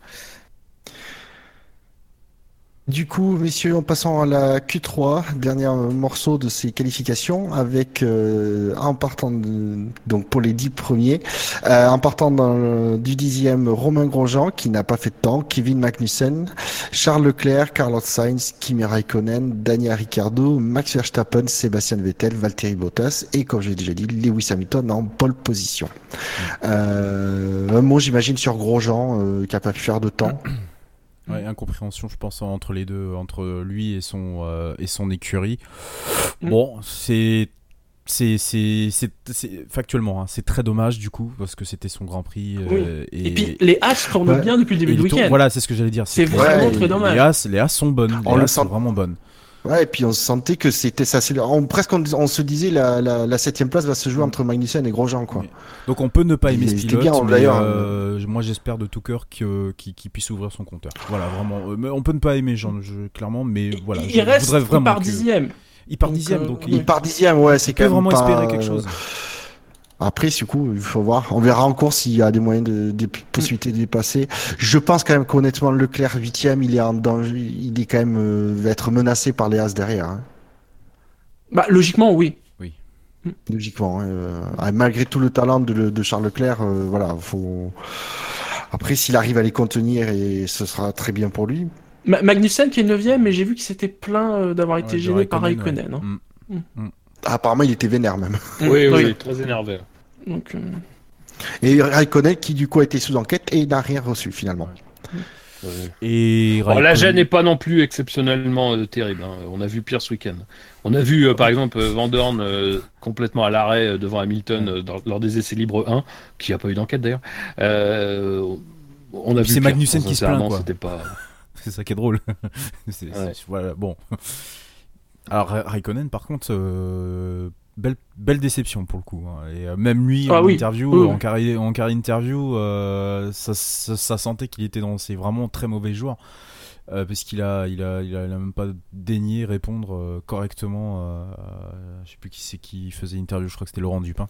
Du coup, messieurs, en passant à la Q3, dernier morceau de ces qualifications, avec euh, en partant de- donc pour les dix premiers, euh, en partant dans du dixième Romain Grosjean qui n'a pas fait de temps, Kevin Magnussen, Charles Leclerc, Carlos Sainz, Kimi Raikkonen, Daniel Ricciardo, Max Verstappen, Sébastien Vettel, Valtteri Bottas et comme j'ai déjà dit, Lewis Hamilton en pole position. Euh, un mot, j'imagine, sur Grosjean euh, qui a pas pu faire de temps. Ouais, incompréhension, je pense, entre les deux, entre lui et son, euh, et son écurie. Mm. Bon, c'est. C'est, c'est, c'est, c'est- factuellement, hein, c'est très dommage du coup parce que c'était son Grand Prix. euh, et, Et puis les As tournent Ouais. bien depuis le début du week-end. Voilà, c'est ce que j'allais dire. C'est vraiment Ouais, très Les dommage. As, les As sont bonnes. On les le sont vraiment bonnes. Ouais, et puis on sentait que c'était ça. c'est- On, presque on, on se disait la, la, la septième place va se jouer entre Magnussen et Grosjean, quoi. Donc on peut ne pas aimer ce pilote, bien, mais euh, moi j'espère de tout cœur que- qu'il puisse ouvrir son compteur. Voilà, vraiment. Euh, mais on peut ne pas aimer, Jean, je- clairement, mais voilà. il je reste voudrais il vraiment par que- dixième. Il part Donc, dixième, euh, donc Il il, part dixième, ouais, c'est il peut quand même vraiment pas, espérer quelque euh, chose. Après, du coup, il faut voir. On verra encore s'il y a des moyens de, des possibilités de dépasser. Je pense quand même qu'honnêtement, Leclerc huitième, il est en danger. Il est quand même euh, va être menacé par les As derrière. hein. Bah logiquement oui. logiquement. hein, euh, ah, malgré tout le talent de, de Charles Leclerc, euh, voilà, faut. Après, s'il arrive à les contenir, et ce sera très bien pour lui. Ma- Magnussen qui est 9 mais j'ai vu qu'il s'était plaint euh, d'avoir été Ouais, gêné par Raikkonen, ouais. hein. Mm. Ah, apparemment, il était vénère même. Oui, oui, Oui. très énervé. Donc, euh, Et Raikkonen, qui du coup a été sous enquête et n'a rien reçu finalement. Et Bon, la gêne n'est pas non plus exceptionnellement euh, terrible. hein. On a vu pire ce week-end. On a vu, euh, par exemple, Van Dorn euh, complètement à l'arrêt euh, devant Hamilton euh, dans- lors des essais libres 1, qui n'a pas eu d'enquête d'ailleurs. Euh, on a vu c'est Magnussen qui se plaint. C'était pas. C'est ça qui est drôle. Ouais. c'est- voilà, bon. Alors Ra- Raikkonen, par contre, euh, belle, belle déception pour le coup. hein. Et euh, même lui, Ah en oui. interview, Oui, en carré interview, euh, ça, ça, ça sentait qu'il était dans ses vraiment très mauvais jours. parce qu'il a, il a, il a, il a même pas daigné répondre correctement. à- je sais plus qui c'est qui faisait l'interview, je crois que c'était Laurent Dupin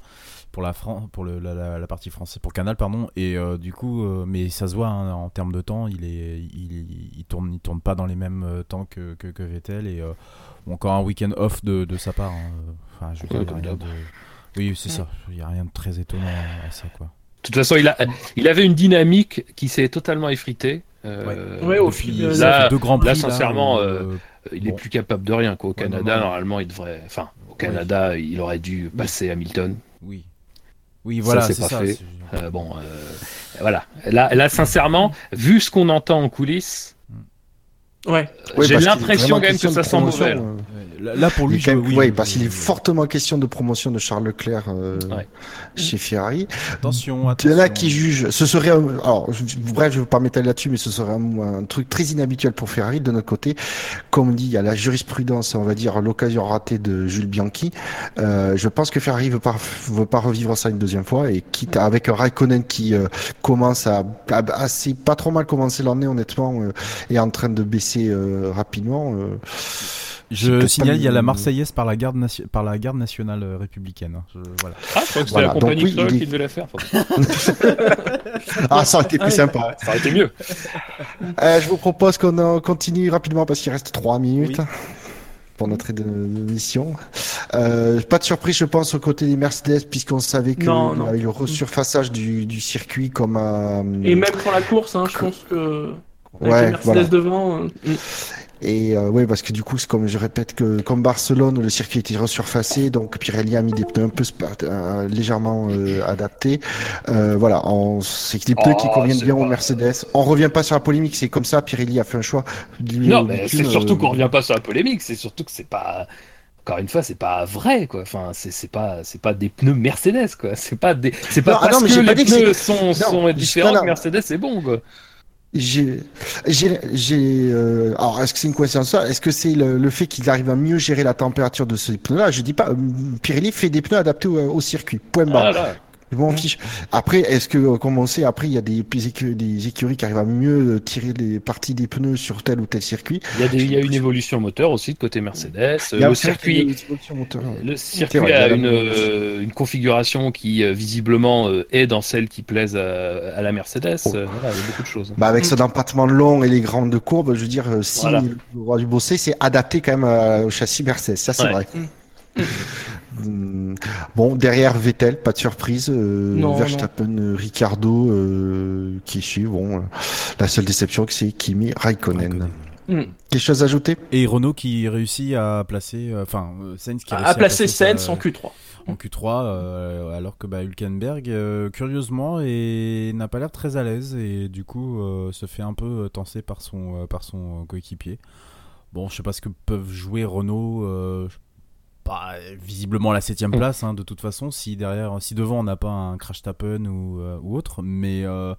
pour la Fran- pour le, la, la- la partie française, pour Canal, pardon. Et du coup, mais ça se voit hein, en termes de temps, il est, il, il tourne, il tourne pas dans les mêmes temps que, que, que Vettel et euh, encore un week-end off de, de sa part. hein. Enfin, je Ouais, comme de- Oui, c'est ça. Il y a rien de très étonnant à ça, quoi. De toute façon, il, a, il avait une dynamique qui s'est totalement effritée. Euh, Ouais, au fil de- là, deux grands prix, là, sincèrement, où, euh, il est bon. plus capable de rien. Quoi. Au Ouais, Canada, non, non. normalement, il devrait. Enfin, au Canada, il aurait dû passer Hamilton. oui, oui, voilà, c'est c'est pas ça. fait. Euh, bon, euh, voilà. Là, là, sincèrement, vu ce qu'on entend en coulisses, Ouais. Oui, j'ai l'impression quand même que question ça sent promotion, mauvais. là. euh, Là, pour lui, je- oui, ouais, parce qu'il est fortement question de promotion de Charles Leclerc euh, Ouais. chez Ferrari. Attention, Il y attention. en a qui jugent. Ce serait, un- alors, je- bref, je ne veux pas m'étaler là-dessus, mais ce serait un, un truc très inhabituel pour Ferrari. De notre côté, comme on dit, il y a la jurisprudence, on va dire, l'occasion ratée de Jules Bianchi. Euh, je pense que Ferrari veut pas, veut pas revivre ça une deuxième fois, et quitte à- avec un Raikkonen qui euh, commence à, à assez pas trop mal commencer l'année, honnêtement, euh, et en train de baisser euh, rapidement. euh, Je signale, il y a la Marseillaise par la garde, nation- par la garde nationale euh, républicaine. hein. Je- voilà. Ah, je crois que c'était Voilà, la donc oui, il devait la faire. Ah, ça aurait été plus Ah, sympa. Ça aurait été mieux. Euh, je vous propose qu'on continue rapidement parce qu'il reste trois minutes pour notre émission. Euh, pas de surprise, je pense, au côté des Mercedes, puisqu'on savait que Non, non. avec le resurfaçage du, du circuit comme à... Et même pour la course, hein, je pense que. Avec Ouais, les Mercedes voilà. devant. euh. Et euh, ouais, parce que du coup, c'est comme je répète que comme Barcelone, le circuit était resurfacé, donc Pirelli a mis des pneus un peu euh, légèrement euh, adaptés. Euh, voilà, on- c'est des pneus qui Oh, conviennent bien aux pas- Mercedes. On revient pas sur la polémique, c'est comme ça. Pirelli a fait un choix. Lui, Non, mais c'est surtout qu'on revient pas sur la polémique. C'est surtout que c'est pas. Encore une fois, c'est pas vrai, quoi. Enfin, c'est c'est pas, c'est pas des pneus Mercedes, quoi. C'est pas des, c'est pas Non, ah parce non, mais que pas les dit que pneus c'est- sont, Non, sont différents que Mercedes, c'est bon, quoi. J'ai, j'ai, euh, alors, est-ce que c'est une coïncidence ça Est-ce que c'est le, le fait qu'il arrive à mieux gérer la température de ces pneus-là Je dis pas. euh, Pirelli fait des pneus adaptés au, circuit. Point barre. Voilà. Je m'en fiche. Après, est-ce que, euh, comme on sait, après il y a des, des écuries qui arrivent à mieux euh, tirer les parties des pneus sur tel ou tel circuit? Il y a des, il y a une évolution moteur aussi de côté Mercedes. Il y a Le circuit, une évolution moteur. le circuit vrai, a une, euh, une configuration qui euh, visiblement euh, est dans celle qui plaise à, à la Mercedes. Oh. Voilà, il y a beaucoup de choses. Bah avec cet empattement long et les grandes courbes, je veux dire, si Voilà. le roi du bossé, c'est adapté quand même au châssis Mercedes, ça c'est Ouais. vrai. Bon, derrière Vettel, pas de surprise. Euh, Non, Verstappen, euh, Ricardo, euh, qui suit. Bon, euh, la seule déception, c'est Kimi Raikkonen. Mm. Quelque chose à ajouter? Et Renault qui réussit à placer, enfin, euh, Sainz qui À, réussit placer sa- Sainz en Q3. en Q3, euh, alors que bah, Hülkenberg, euh, curieusement, et n'a pas l'air très à l'aise et du coup euh, se fait un peu tenser par son, euh, par son coéquipier. Bon, je sais pas ce que peuvent jouer Renault. euh, pas visiblement la septième place hein, de toute façon si derrière si devant on n'a pas un crash tapen ou, euh, ou autre mais euh,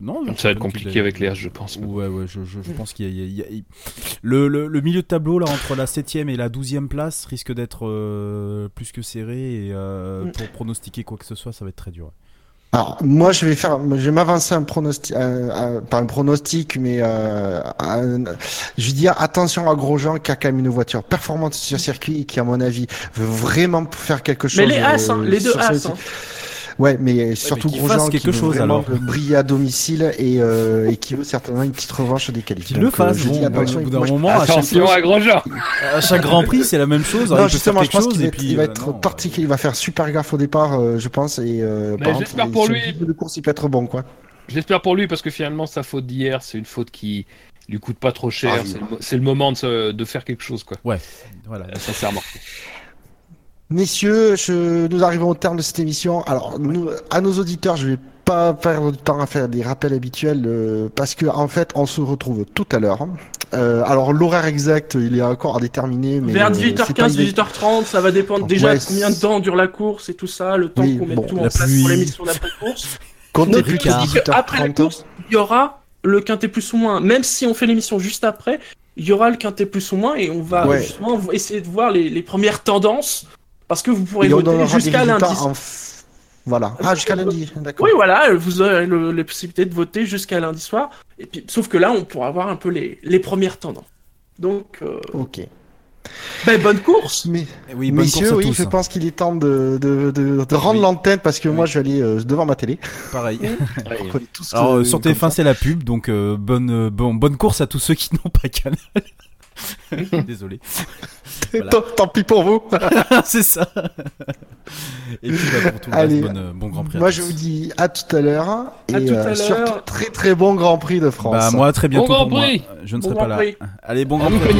non Ça va être compliqué avec les H, je pense. Ouais, ouais, je, je, je pense qu'il y a. il y a- il y a- il- Le, le, le milieu de tableau, là, entre la 7ème et la 12ème place, risque d'être euh, plus que serré. Et euh, Mm. pour pronostiquer quoi que ce soit, ça va être très dur. Alors, moi, je vais faire, je vais m'avancer un pronostic, euh, euh, pas un pronostic, mais euh, un- je veux dire attention à Grosjean qui a quand même une voiture performante sur circuit et qui, à mon avis, veut vraiment faire quelque chose. Mais les As, hein, euh, les deux As. hein. Ouais, mais surtout qu'il Grosjean fasse quelque qui veut chose, vraiment alors. briller à domicile et, euh, et qui veut certainement une petite revanche des qualifs. Qu'il le euh, fasse, je dis bon, attention, au bout d'un moi, je- moment, à chaque, Attention à Grosjean à chaque Grand Prix, c'est la même chose. Non, il peut justement, je pense qu'il va être, puis. il va euh, être non, particulier, il va faire super gaffe au départ, euh, je pense, et euh, Mais j'espère pour lui. le de course, il peut être bon, quoi. J'espère pour lui parce que finalement sa faute d'hier, c'est une faute qui lui coûte pas trop cher. Ah c'est le, moment de, se- de faire quelque chose, quoi. Ouais, voilà. Euh, sincèrement. Messieurs, je, nous arrivons au terme de cette émission. Alors, nous, à nos auditeurs, je vais pas perdre du temps à faire des rappels habituels euh, parce que en fait, on se retrouve tout à l'heure. Euh, alors, l'horaire exact, il est encore à déterminer, mais Vers euh, c'est pas 18h15, idée- 18h30, ça va dépendre déjà Ouais, de combien de temps dure la course et tout ça, le temps Oui, qu'on bon, tout en place pluie. pour l'émission d'après-course. Comptez plus que aussi qu'après la 18h30. course, il y aura le quintet plus ou moins. Même si on fait l'émission juste après, il y aura le quintet plus ou moins et on va Ouais. justement essayer de voir les, les premières tendances parce que vous pourrez Et voter jusqu'à lundi. en Voilà. Ah, jusqu'à lundi, d'accord. Oui, voilà, vous aurez le, les possibilités de voter jusqu'à lundi soir. Et puis, sauf que là, on pourra avoir un peu les, les premières tendances. Donc, euh, Ok. ben, bonne course. Mais, Eh Oui, bonne messieurs, course à oui, tous. je pense qu'il est temps de, de, de, de rendre Oui. l'antenne parce que moi, je vais aller euh, devant ma télé. Pareil. Tous, Alors euh, sur comme TF1 ça. c'est la pub, donc euh, bonne, bon, bonne course à tous ceux qui n'ont pas Canal. Désolé. voilà. Tant, tant pis pour vous. c'est ça. Et puis bah, pour tout le Allez. reste, bonne, euh, bon Grand Prix. à Moi, je vous dis à tout à l'heure. Et À tout à euh, l'heure. surtout, très très bon Grand Prix de France. Bah moi très bientôt Bon Grand pour moi. Prix. Je ne Bon serai pas là. Prix. Allez bon Grand Prix.